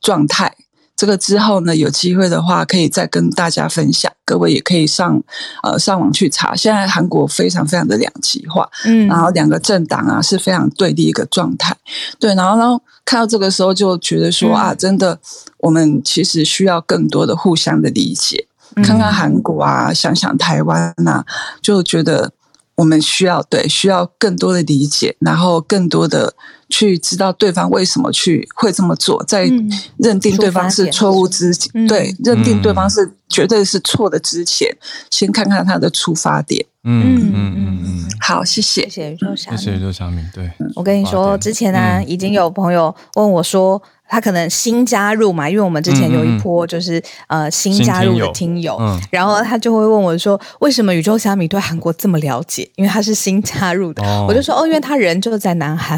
状态，这个之后呢，有机会的话可以再跟大家分享。各位也可以上呃上网去查，现在韩国非常非常的两极化，嗯，然后两个政党啊是非常对立一个状态。对，然后然后看到这个时候就觉得说啊，真的我们其实需要更多的互相的理解，看看韩国啊，想想台湾啊，就觉得。我们需要对需要更多的理解，然后更多的去知道对方为什么去会这么做，在认定对方是错误之前，对认定对方是绝对是错的之前，先看看他的出发点。嗯嗯嗯嗯，好，谢谢，谢谢宇宙小谢谢宇宙小米。对，我跟你说，之前呢，已经有朋友问我说。他可能新加入嘛，因为我们之前有一波就是呃新加入的听友，然后他就会问我说，为什么宇宙虾米对韩国这么了解？因为他是新加入的，我就说哦，因为他人就在南韩，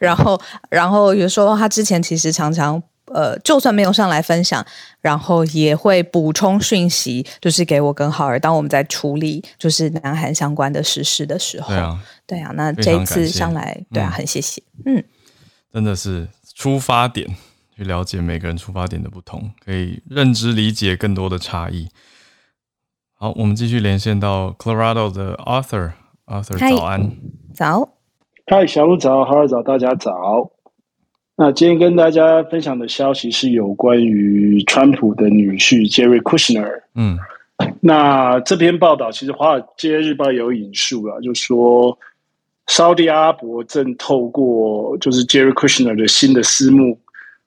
然后然后有时候他之前其实常常呃，就算没有上来分享，然后也会补充讯息，就是给我跟浩儿，当我们在处理就是南韩相关的实事的时候，对啊，对啊，那这一次上来，对啊，很谢谢，嗯，真的是。出发点去了解每个人出发点的不同，可以认知理解更多的差异。好，我们继续连线到 Colorado 的 Arthur，Arthur 早安，早，嗨，小鹿早，浩儿早，大家早。那今天跟大家分享的消息是有关于川普的女婿 Jerry Kushner。嗯，那这篇报道其实《华尔街日报》有引述了，就说。沙特阿拉伯正透过就是 Jerry Kushner 的新的私募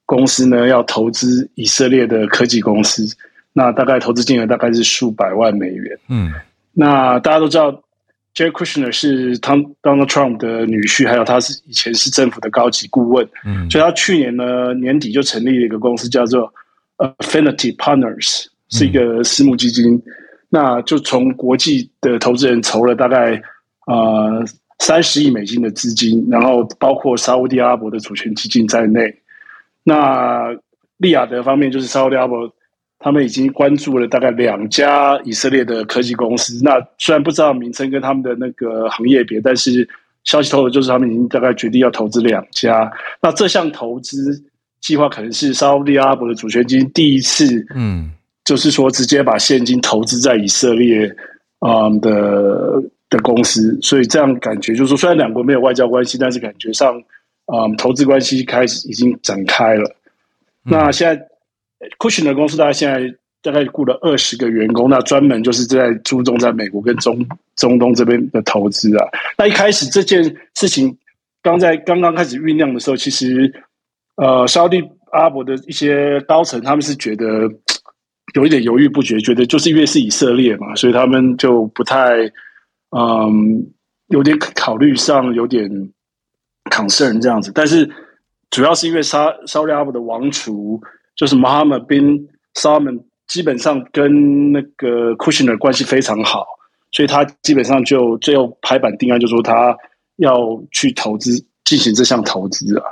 公司呢，要投资以色列的科技公司。那大概投资金额大概是数百万美元。嗯，那大家都知道，Jerry Kushner 是 Donald Trump 的女婿，还有他是以前是政府的高级顾问。嗯，所以他去年呢年底就成立了一个公司，叫做 Affinity Partners，是一个私募基金。那就从国际的投资人筹了大概。呃三十亿美金的资金，然后包括沙地阿拉伯的主权基金在内。那利雅得方面就是沙地阿拉伯，他们已经关注了大概两家以色列的科技公司。那虽然不知道名称跟他们的那个行业别，但是消息透露就是他们已经大概决定要投资两家。那这项投资计划可能是沙特阿拉伯的主权基金第一次，嗯。就是说，直接把现金投资在以色列，嗯的的公司，所以这样感觉就是说，虽然两国没有外交关系，但是感觉上，嗯，投资关系开始已经展开了。那现在，Cushion 的公司大概现在大概雇了二十个员工，那专门就是在注重在美国跟中中东这边的投资啊。那一开始这件事情刚在刚刚开始酝酿的时候，其实，呃，沙地阿伯的一些高层他们是觉得。有一点犹豫不决，觉得就是因为是以色列嘛，所以他们就不太，嗯，有点考虑上有点 concern 这样子。但是主要是因为沙沙利阿布的王储就是 Mohammed bin Salman，基本上跟那个 Kushner 关系非常好，所以他基本上就最后拍板定案，就说他要去投资进行这项投资啊。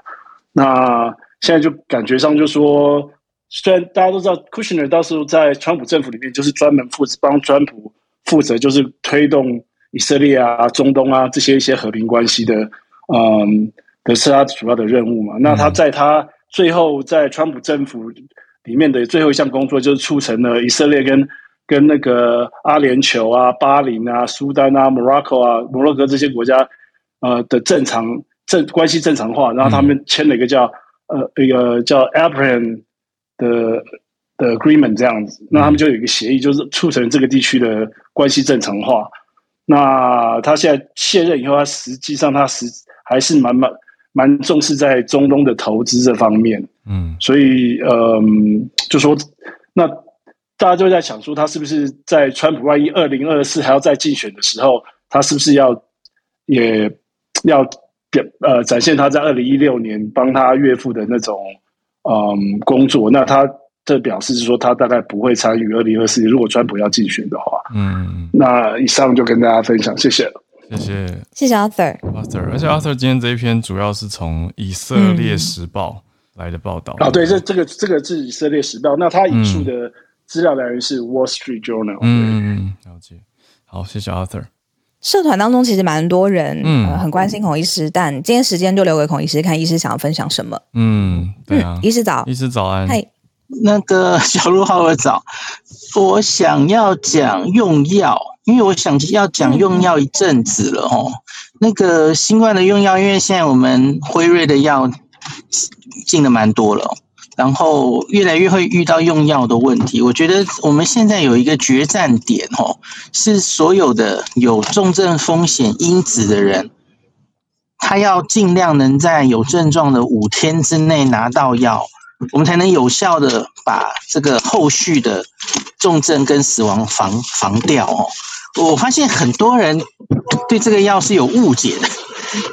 那现在就感觉上就说。虽然大家都知道，Kushner 到时候在川普政府里面就是专门负责帮川普负责，就是推动以色列啊、中东啊这些一些和平关系的，嗯，的是他主要的任务嘛。那他在他最后在川普政府里面的最后一项工作，就是促成了以色列跟跟那个阿联酋啊、巴林啊、苏丹啊、摩洛哥啊、摩洛哥这些国家呃的正常正关系正常化，然后他们签了一个叫呃一个叫 Abraham。的的 agreement 这样子，那他们就有一个协议，就是促成这个地区的关系正常化。那他现在卸任以后，他实际上他实还是蛮蛮蛮重视在中东的投资这方面。嗯，所以嗯，就说那大家就在想说，他是不是在川普万一二零二四还要再竞选的时候，他是不是要也要表呃展现他在二零一六年帮他岳父的那种。嗯，工作那他的表示是说，他大概不会参与二零二四年。如果川普要竞选的话，嗯，那以上就跟大家分享，谢谢，谢谢，谢谢 Arthur，Arthur，而且 Arthur 今天这一篇主要是从以色列时报来的报道。啊，对，这这个这个是以色列时报，那他引述的资料来源是 Wall Street Journal，嗯，了解，好，谢谢 Arthur。社团当中其实蛮多人，嗯，很关心孔医师，但今天时间就留给孔医师，看医师想要分享什么。嗯，对啊，医师早，医师早安。嗨，那个小鹿好早，我想要讲用药，因为我想要讲用药一阵子了哦。那个新冠的用药，因为现在我们辉瑞的药进的蛮多了。然后越来越会遇到用药的问题，我觉得我们现在有一个决战点哦，是所有的有重症风险因子的人，他要尽量能在有症状的五天之内拿到药，我们才能有效的把这个后续的重症跟死亡防防掉哦。我发现很多人对这个药是有误解的。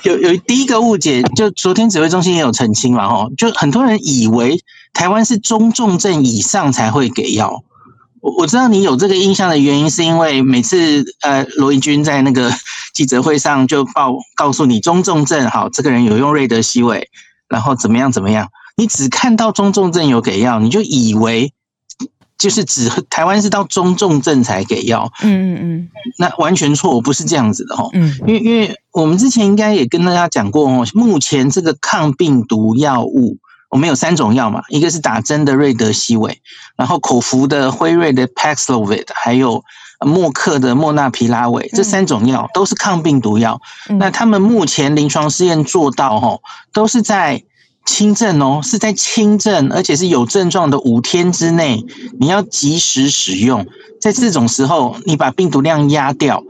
有有第一个误解，就昨天指挥中心也有澄清嘛，吼，就很多人以为台湾是中重症以上才会给药。我我知道你有这个印象的原因，是因为每次呃罗毅军在那个记者会上就报告诉你中重症，好，这个人有用瑞德西韦，然后怎么样怎么样，你只看到中重症有给药，你就以为。就是只台湾是到中重症才给药，嗯嗯嗯，那完全错，不是这样子的哈，嗯，因为因为我们之前应该也跟大家讲过哦，目前这个抗病毒药物，我们有三种药嘛，一个是打针的瑞德西韦，然后口服的辉瑞的 Paxlovid，还有默克的莫纳皮拉韦，这三种药都是抗病毒药，那他们目前临床试验做到哈，都是在。轻症哦，是在轻症，而且是有症状的五天之内，你要及时使用。在这种时候，你把病毒量压掉，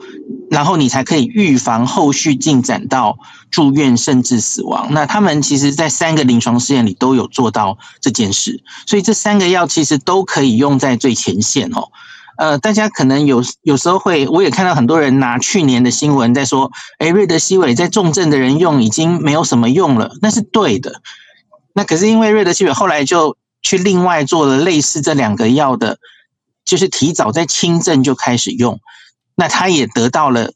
然后你才可以预防后续进展到住院甚至死亡。那他们其实在三个临床试验里都有做到这件事，所以这三个药其实都可以用在最前线哦。呃，大家可能有有时候会，我也看到很多人拿去年的新闻在说，哎，瑞德西韦在重症的人用已经没有什么用了，那是对的。那可是因为瑞德西韦后来就去另外做了类似这两个药的，就是提早在轻症就开始用，那他也得到了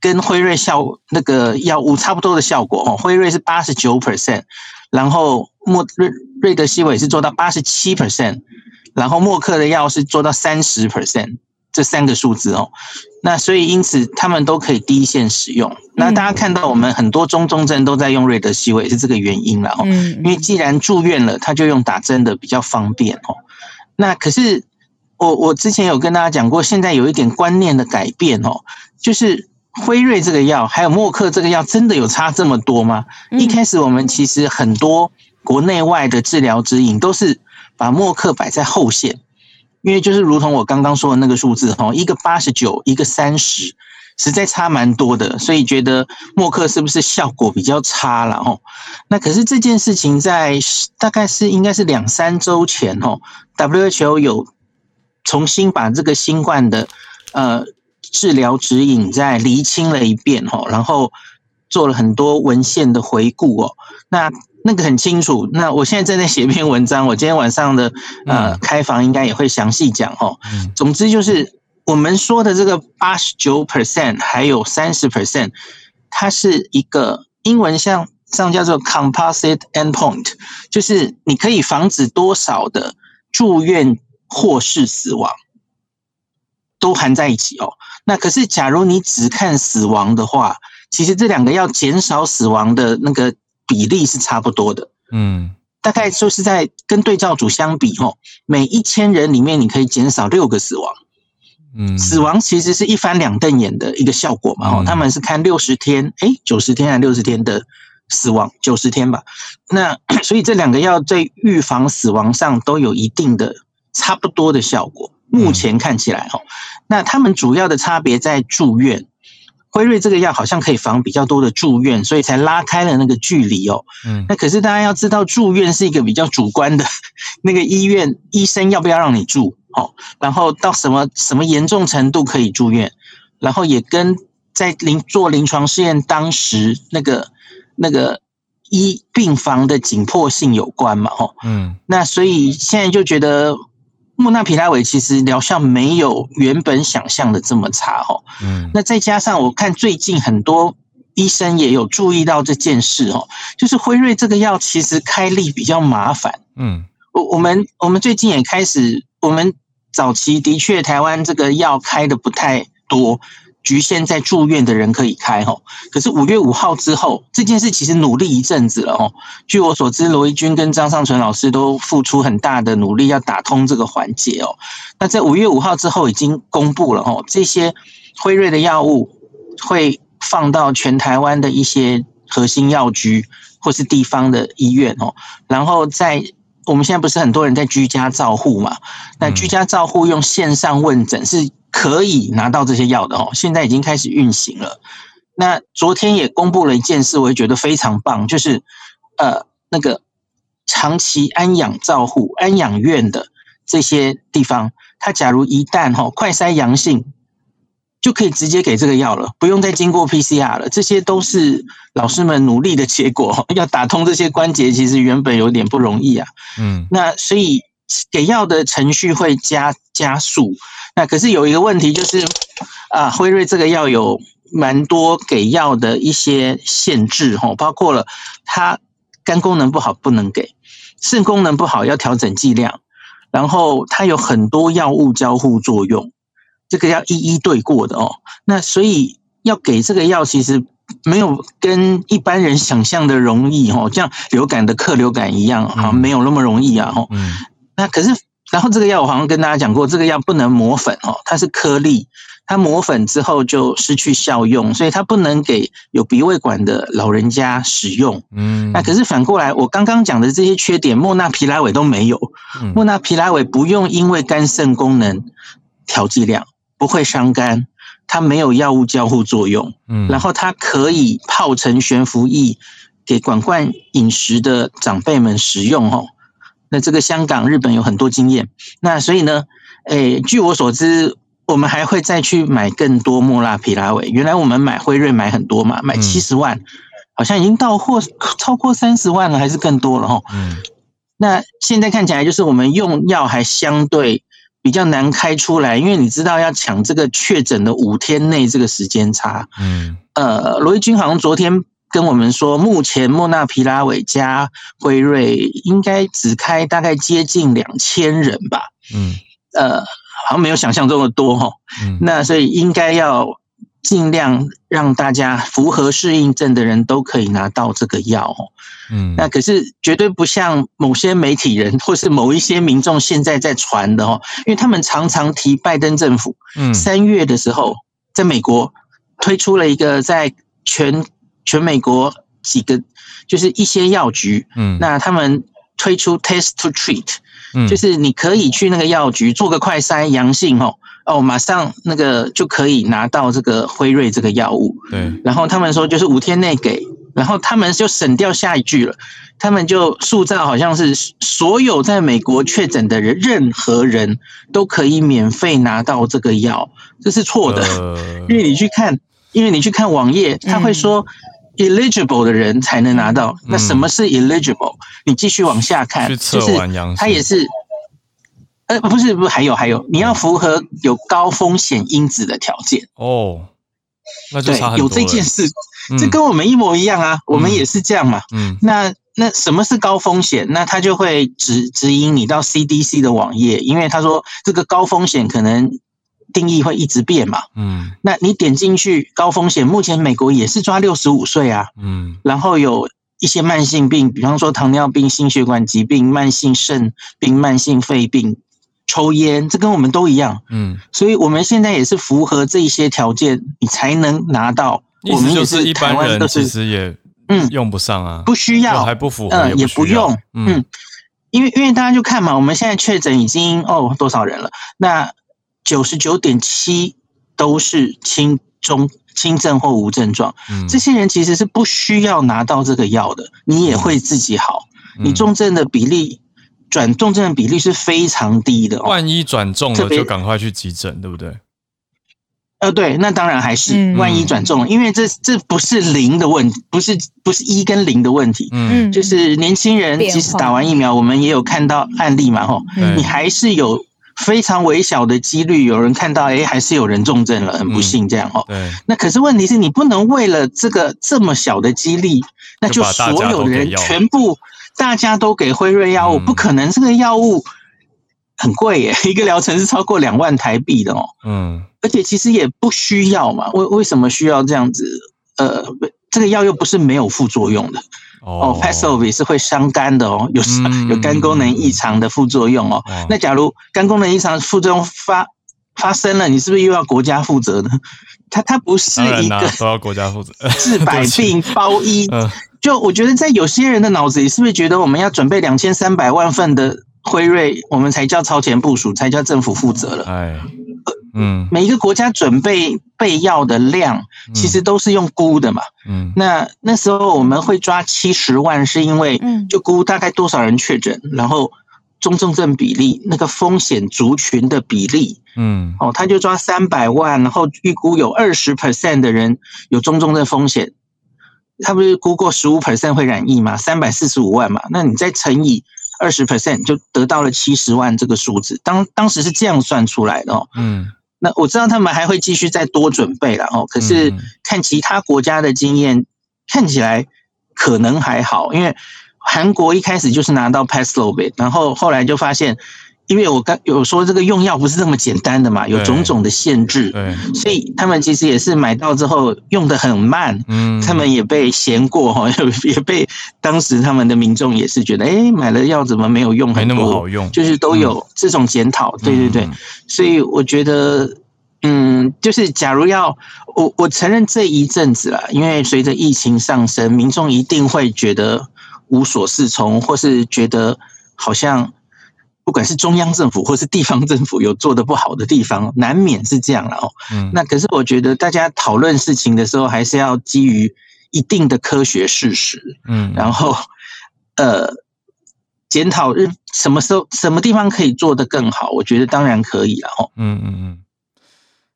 跟辉瑞效那个药物差不多的效果哦。辉瑞是八十九 percent，然后莫瑞瑞德西韦是做到八十七 percent，然后默克的药是做到三十 percent。这三个数字哦，那所以因此他们都可以第一线使用。那大家看到我们很多中重症都在用瑞德西韦，是这个原因了哦。因为既然住院了，他就用打针的比较方便哦。那可是我我之前有跟大家讲过，现在有一点观念的改变哦，就是辉瑞这个药还有默克这个药真的有差这么多吗？一开始我们其实很多国内外的治疗指引都是把默克摆在后线。因为就是如同我刚刚说的那个数字哈，一个八十九，一个三十，实在差蛮多的，所以觉得默克是不是效果比较差了哈？那可是这件事情在大概是应该是两三周前哈，WHO 有重新把这个新冠的呃治疗指引再厘清了一遍哈，然后做了很多文献的回顾哦，那。那个很清楚。那我现在正在写一篇文章，我今天晚上的呃开房应该也会详细讲哦。总之就是我们说的这个八十九 percent 还有三十 percent，它是一个英文像上叫做 composite endpoint，就是你可以防止多少的住院或是死亡都含在一起哦。那可是假如你只看死亡的话，其实这两个要减少死亡的那个。比例是差不多的，嗯，大概就是在跟对照组相比，吼，每一千人里面你可以减少六个死亡，嗯，死亡其实是一翻两瞪眼的一个效果嘛，吼，他们是看六十天，哎，九十天还是六十天的死亡，九十天吧，那 所以这两个药在预防死亡上都有一定的差不多的效果，目前看起来，吼，那他们主要的差别在住院。辉瑞这个药好像可以防比较多的住院，所以才拉开了那个距离哦。嗯，那可是大家要知道，住院是一个比较主观的，那个医院医生要不要让你住哦，然后到什么什么严重程度可以住院，然后也跟在临做临床试验当时那个那个医病房的紧迫性有关嘛。哦，嗯，那所以现在就觉得。莫纳皮拉韦其实疗效没有原本想象的这么差哦。嗯，那再加上我看最近很多医生也有注意到这件事哦，就是辉瑞这个药其实开立比较麻烦。嗯，我我们我们最近也开始，我们早期的确台湾这个药开的不太多。局限在住院的人可以开吼，可是五月五号之后，这件事其实努力一阵子了哦。据我所知，罗一军跟张尚存老师都付出很大的努力要打通这个环节哦。那在五月五号之后已经公布了哦，这些辉瑞的药物会放到全台湾的一些核心药局或是地方的医院哦，然后在我们现在不是很多人在居家照护嘛？那居家照护用线上问诊是。可以拿到这些药的哦，现在已经开始运行了。那昨天也公布了一件事，我也觉得非常棒，就是呃，那个长期安养照护、安养院的这些地方，它假如一旦哈快筛阳性，就可以直接给这个药了，不用再经过 PCR 了。这些都是老师们努力的结果。要打通这些关节，其实原本有点不容易啊。嗯，那所以给药的程序会加加速。那可是有一个问题，就是啊，辉瑞这个药有蛮多给药的一些限制哈，包括了它肝功能不好不能给，肾功能不好要调整剂量，然后它有很多药物交互作用，这个要一一对过的哦。那所以要给这个药，其实没有跟一般人想象的容易哦，像流感的克流感一样，好像没有那么容易啊。嗯，那可是。然后这个药我好像跟大家讲过，这个药不能磨粉哦，它是颗粒，它磨粉之后就失去效用，所以它不能给有鼻胃管的老人家使用。嗯，那可是反过来，我刚刚讲的这些缺点，莫纳皮拉韦都没有。莫纳皮拉韦不用因为肝肾功能调剂量，不会伤肝，它没有药物交互作用。嗯，然后它可以泡成悬浮液给管灌饮食的长辈们使用哦。那这个香港、日本有很多经验，那所以呢，诶，据我所知，我们还会再去买更多莫拉皮拉韦。原来我们买辉瑞买很多嘛，买七十万，好像已经到货超过三十万了，还是更多了哈。嗯，那现在看起来就是我们用药还相对比较难开出来，因为你知道要抢这个确诊的五天内这个时间差。嗯，呃，罗毅军好像昨天跟我们说，目前莫纳皮拉韦加辉瑞应该只开大概接近两千人吧。嗯，呃，好像没有想象中的多哈。嗯，那所以应该要。尽量让大家符合适应症的人都可以拿到这个药，嗯，那可是绝对不像某些媒体人或是某一些民众现在在传的哦，因为他们常常提拜登政府，嗯，三月的时候在美国推出了一个在全全美国几个就是一些药局，嗯，那他们推出 test to treat，嗯，就是你可以去那个药局做个快筛阳性哦。哦，马上那个就可以拿到这个辉瑞这个药物。对，然后他们说就是五天内给，然后他们就省掉下一句了，他们就塑造好像是所有在美国确诊的人，任何人都可以免费拿到这个药，这是错的。因为你去看，因为你去看网页，他会说 eligible 的人才能拿到。那什么是 eligible？你继续往下看，就是他也是。呃，不是，不是，还有还有，你要符合有高风险因子的条件哦。那就差有这件事，这跟我们一模一样啊，我们也是这样嘛。嗯，那那什么是高风险？那他就会指指引你到 CDC 的网页，因为他说这个高风险可能定义会一直变嘛。嗯，那你点进去，高风险目前美国也是抓六十五岁啊。嗯，然后有一些慢性病，比方说糖尿病、心血管疾病、慢性肾病、慢性肺病。抽烟，这跟我们都一样，嗯，所以我们现在也是符合这一些条件，你才能拿到。我们就是台湾的，其实也嗯用不上啊，不需要，还不符合，也不用，嗯，因为因为大家就看嘛，我们现在确诊已经哦多少人了？那九十九点七都是轻中轻症或无症状，这些人其实是不需要拿到这个药的，你也会自己好，你重症的比例。转重症的比例是非常低的，万一转重了就赶快去急诊，对不对？呃，对，那当然还是万一转重了，因为这这不是零的问题，不是不是一跟零的问题，嗯，就是年轻人即使打完疫苗，我们也有看到案例嘛，吼，你还是有非常微小的几率有人看到，哎，还是有人重症了，很不幸这样，哦，对，那可是问题是你不能为了这个这么小的几率，那就所有人全部。大家都给辉瑞药物，不可能这个药物很贵耶，一个疗程是超过两万台币的哦。嗯，而且其实也不需要嘛，为为什么需要这样子？呃，这个药又不是没有副作用的哦 p a s o v i 是会伤肝的哦，有有肝功能异常的副作用哦。那假如肝功能异常副作用发发生了，你是不是又要国家负责呢？它它不是一个都要国家负责治百病包医。就我觉得，在有些人的脑子里，是不是觉得我们要准备两千三百万份的辉瑞，我们才叫超前部署，才叫政府负责了？哎，嗯，每一个国家准备备药的量，其实都是用估的嘛。嗯，那那时候我们会抓七十万，是因为就估大概多少人确诊，然后中重症比例，那个风险族群的比例，嗯，哦，他就抓三百万，然后预估有二十 percent 的人有中重症风险。他不是估过十五 percent 会染疫吗？三百四十五万嘛，那你再乘以二十 percent 就得到了七十万这个数字。当当时是这样算出来的哦。嗯，那我知道他们还会继续再多准备了哦。可是看其他国家的经验，看起来可能还好，因为韩国一开始就是拿到 Paxlovid，然后后来就发现。因为我刚有说这个用药不是这么简单的嘛，有种种的限制，对，所以他们其实也是买到之后用的很慢，嗯，他们也被嫌过哈，也被当时他们的民众也是觉得，哎，买了药怎么没有用，没那么好用，就是都有这种检讨，对对对，所以我觉得，嗯，就是假如要我我承认这一阵子了，因为随着疫情上升，民众一定会觉得无所适从，或是觉得好像。不管是中央政府或是地方政府有做的不好的地方，难免是这样了哦。嗯，那可是我觉得大家讨论事情的时候，还是要基于一定的科学事实。嗯，然后呃，检讨日什么时候什么地方可以做得更好，我觉得当然可以了哦。嗯嗯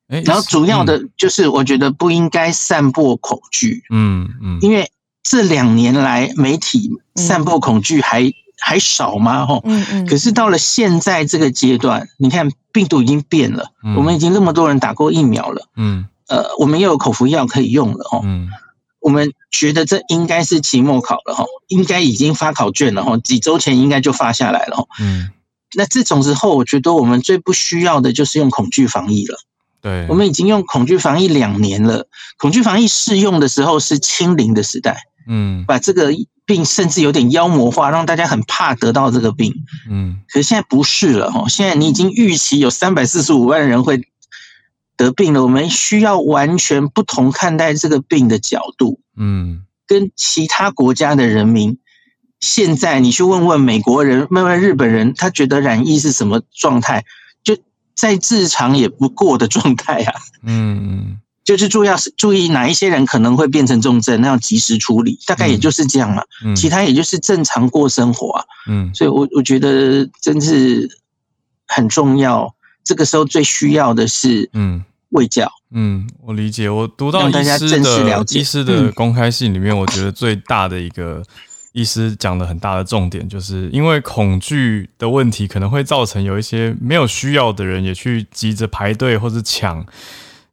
嗯。然后主要的就是我觉得不应该散播恐惧。嗯嗯，因为这两年来媒体散播恐惧还。还少吗？吼，嗯嗯。可是到了现在这个阶段，你看病毒已经变了，我们已经那么多人打过疫苗了，嗯，呃，我们又有口服药可以用了，吼，嗯，我们觉得这应该是期末考了，吼，应该已经发考卷了，吼，几周前应该就发下来了，吼，嗯。那这种时候，我觉得我们最不需要的就是用恐惧防疫了。对，我们已经用恐惧防疫两年了。恐惧防疫适用的时候是清零的时代，嗯，把这个病甚至有点妖魔化，让大家很怕得到这个病，嗯。可是现在不是了哈，现在你已经预期有三百四十五万人会得病了，我们需要完全不同看待这个病的角度，嗯，跟其他国家的人民。现在你去问问美国人，问问日本人，他觉得染疫是什么状态？就再日常也不过的状态啊。嗯，就是注意要注意哪一些人可能会变成重症，那要及时处理，大概也就是这样嘛。其他也就是正常过生活啊。嗯，所以我我觉得真是很重要。这个时候最需要的是嗯，卫教。嗯，我理解。我读到医师的医师的公开信里面，我觉得最大的一个。医师讲的很大的重点，就是因为恐惧的问题，可能会造成有一些没有需要的人也去急着排队或者抢，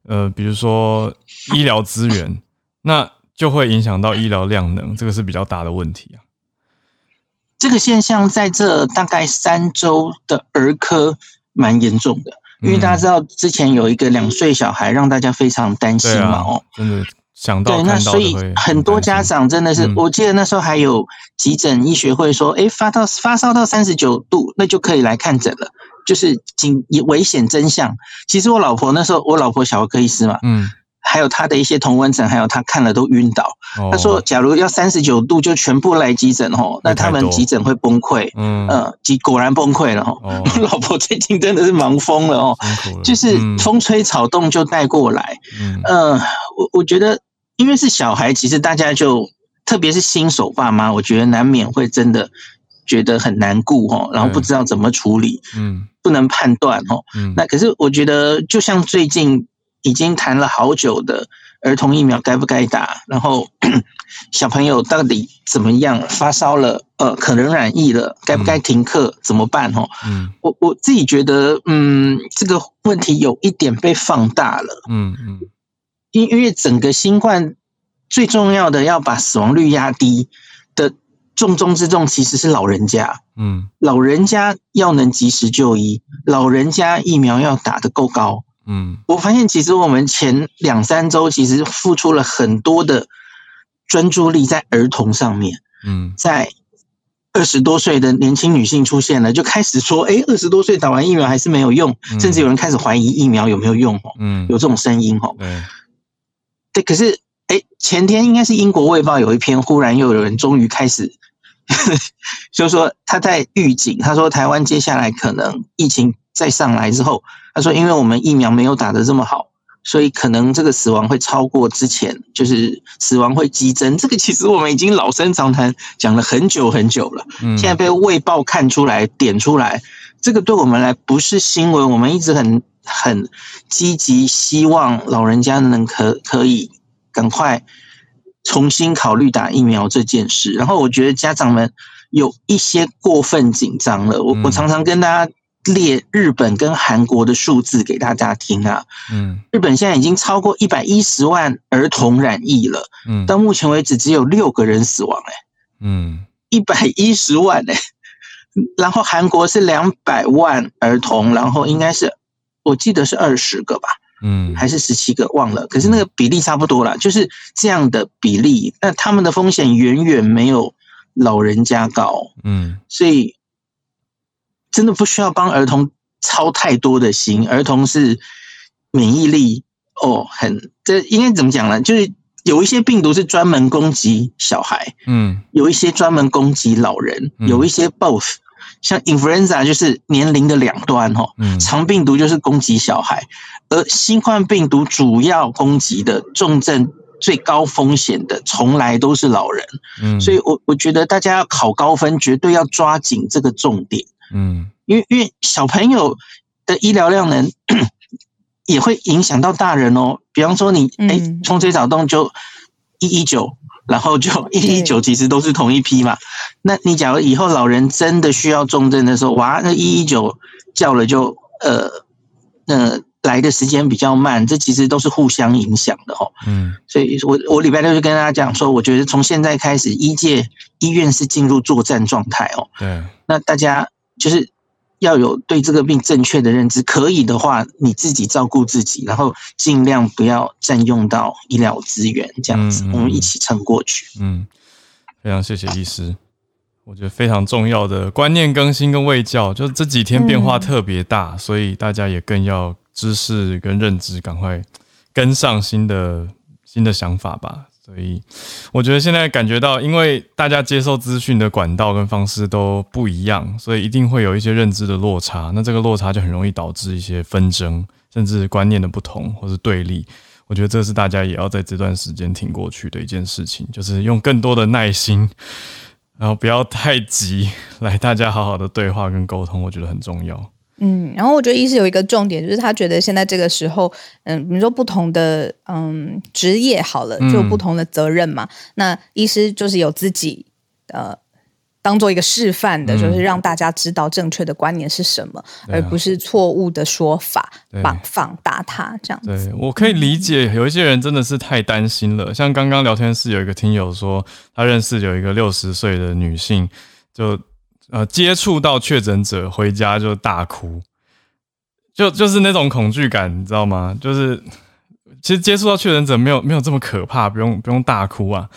呃，比如说医疗资源，那就会影响到医疗量能，这个是比较大的问题啊。这个现象在这大概三周的儿科蛮严重的，因为大家知道之前有一个两岁小孩让大家非常担心嘛，哦，真的想到。对，那所以很多家长真的是，我记得那时候还有急诊医学会说，哎，发到发烧到三十九度，那就可以来看诊了，就是警危险真相。其实我老婆那时候，我老婆小儿科医师嘛，嗯，还有她的一些同温层，还有她看了都晕倒。她说，假如要三十九度就全部来急诊哦，那他们急诊会崩溃。嗯嗯，果果然崩溃了哈。我 老婆最近真的是忙疯了哦，就是风吹草动就带过来。嗯，我我觉得。因为是小孩，其实大家就特别是新手爸妈，我觉得难免会真的觉得很难顾哦，然后不知道怎么处理，嗯，不能判断哦，嗯，那可是我觉得，就像最近已经谈了好久的儿童疫苗该不该打，然后 小朋友到底怎么样发烧了，呃，可能染疫了，该不该停课怎么办？哦，嗯，我我自己觉得，嗯，这个问题有一点被放大了，嗯嗯。因因为整个新冠最重要的要把死亡率压低的重中之重其实是老人家，嗯，老人家要能及时就医，老人家疫苗要打得够高，嗯，我发现其实我们前两三周其实付出了很多的专注力在儿童上面，嗯，在二十多岁的年轻女性出现了，就开始说，哎，二十多岁打完疫苗还是没有用，甚至有人开始怀疑疫苗有没有用，嗯，有这种声音，哦，对。对，可是，哎，前天应该是英国卫报有一篇，忽然又有人终于开始，就说他在预警，他说台湾接下来可能疫情再上来之后，他说因为我们疫苗没有打得这么好，所以可能这个死亡会超过之前，就是死亡会激增。这个其实我们已经老生常谈讲了很久很久了，现在被卫报看出来点出来，这个对我们来不是新闻，我们一直很。很积极，希望老人家能可可以赶快重新考虑打疫苗这件事。然后我觉得家长们有一些过分紧张了。我我常常跟大家列日本跟韩国的数字给大家听啊。嗯，日本现在已经超过一百一十万儿童染疫了。嗯，到目前为止只有六个人死亡。哎，嗯，一百一十万哎。然后韩国是两百万儿童，然后应该是。我记得是二十个吧，嗯，还是十七个，忘了。可是那个比例差不多了，就是这样的比例。那他们的风险远远没有老人家高，嗯，所以真的不需要帮儿童操太多的心。儿童是免疫力哦，很这应该怎么讲呢？就是有一些病毒是专门攻击小孩，嗯，有一些专门攻击老人，有一些 both。像 influenza 就是年龄的两端哦，长病毒就是攻击小孩，而新冠病毒主要攻击的重症最高风险的从来都是老人，嗯，所以我我觉得大家要考高分，绝对要抓紧这个重点，嗯，因为因为小朋友的医疗量能也会影响到大人哦，比方说你哎冲吹草动就一一九，然后就一一九其实都是同一批嘛。那你假如以后老人真的需要重症的时候，哇，那一一九叫了就呃呃来的时间比较慢，这其实都是互相影响的哦。嗯，所以我我礼拜六就跟大家讲说，我觉得从现在开始，医界医院是进入作战状态哦。对，那大家就是要有对这个病正确的认知，可以的话，你自己照顾自己，然后尽量不要占用到医疗资源，这样子我们一起撑过去。嗯，非常谢谢医师。我觉得非常重要的观念更新跟卫教，就是这几天变化特别大，所以大家也更要知识跟认知赶快跟上新的新的想法吧。所以我觉得现在感觉到，因为大家接受资讯的管道跟方式都不一样，所以一定会有一些认知的落差。那这个落差就很容易导致一些纷争，甚至观念的不同或是对立。我觉得这是大家也要在这段时间挺过去的一件事情，就是用更多的耐心。然后不要太急，来大家好好的对话跟沟通，我觉得很重要。嗯，然后我觉得医师有一个重点，就是他觉得现在这个时候，嗯，你说不同的嗯职业好了，就不同的责任嘛。那医师就是有自己呃。当做一个示范的，就是让大家知道正确的观念是什么，而不是错误的说法放放大它这样子。对我可以理解，有一些人真的是太担心了。像刚刚聊天室有一个听友说，他认识有一个六十岁的女性，就呃接触到确诊者回家就大哭，就就是那种恐惧感，你知道吗？就是其实接触到确诊者没有没有这么可怕，不用不用大哭啊。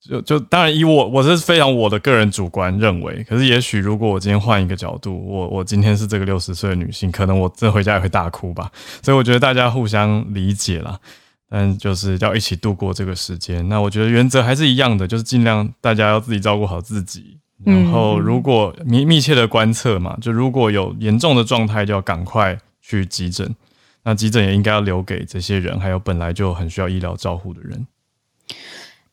就就当然以我我是非常我的个人主观认为，可是也许如果我今天换一个角度，我我今天是这个六十岁的女性，可能我这回家也会大哭吧。所以我觉得大家互相理解啦，但就是要一起度过这个时间。那我觉得原则还是一样的，就是尽量大家要自己照顾好自己，然后如果密密切的观测嘛，就如果有严重的状态，就要赶快去急诊。那急诊也应该要留给这些人，还有本来就很需要医疗照护的人。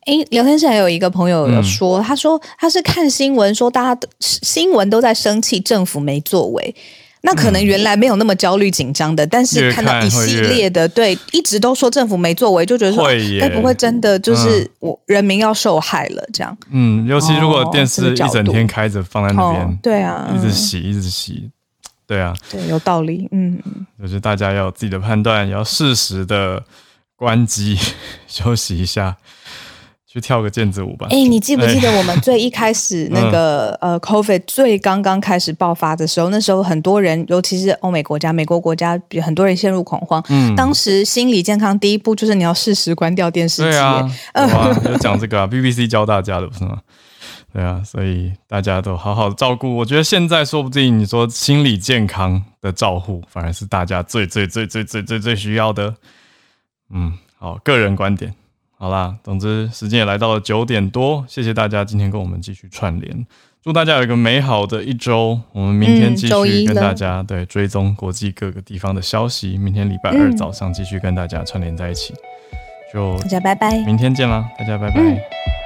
诶，聊天室还有一个朋友有说，他说他是看新闻说，大家新闻都在生气，政府没作为。那可能原来没有那么焦虑紧张的，但是看到一系列的，对，一直都说政府没作为，就觉得说，该不会真的就是我人民要受害了这样？嗯，尤其如果电视一整天开着放在那边，对啊，一直洗一直洗，对啊，对，有道理，嗯，就是大家要有自己的判断，要适时的关机 休息一下。去跳个毽子舞吧！哎，你记不记得我们最一开始 那个呃，COVID 最刚刚开始爆发的时候，那时候很多人，尤其是欧美国家、美国国家，很多人陷入恐慌。嗯，当时心理健康第一步就是你要适时关掉电视机。对啊，有讲这个啊，BBC 教大家的不是吗？对啊，所以大家都好好照顾。我觉得现在说不定你说心理健康的照护，反而是大家最最最最最最最需要的。嗯，好，个人观点。好啦，总之时间也来到了九点多，谢谢大家今天跟我们继续串联，祝大家有一个美好的一周。我们明天继续跟大家对追踪国际各个地方的消息，明天礼拜二早上继续跟大家串联在一起。就大家拜拜，明天见啦，大家拜拜。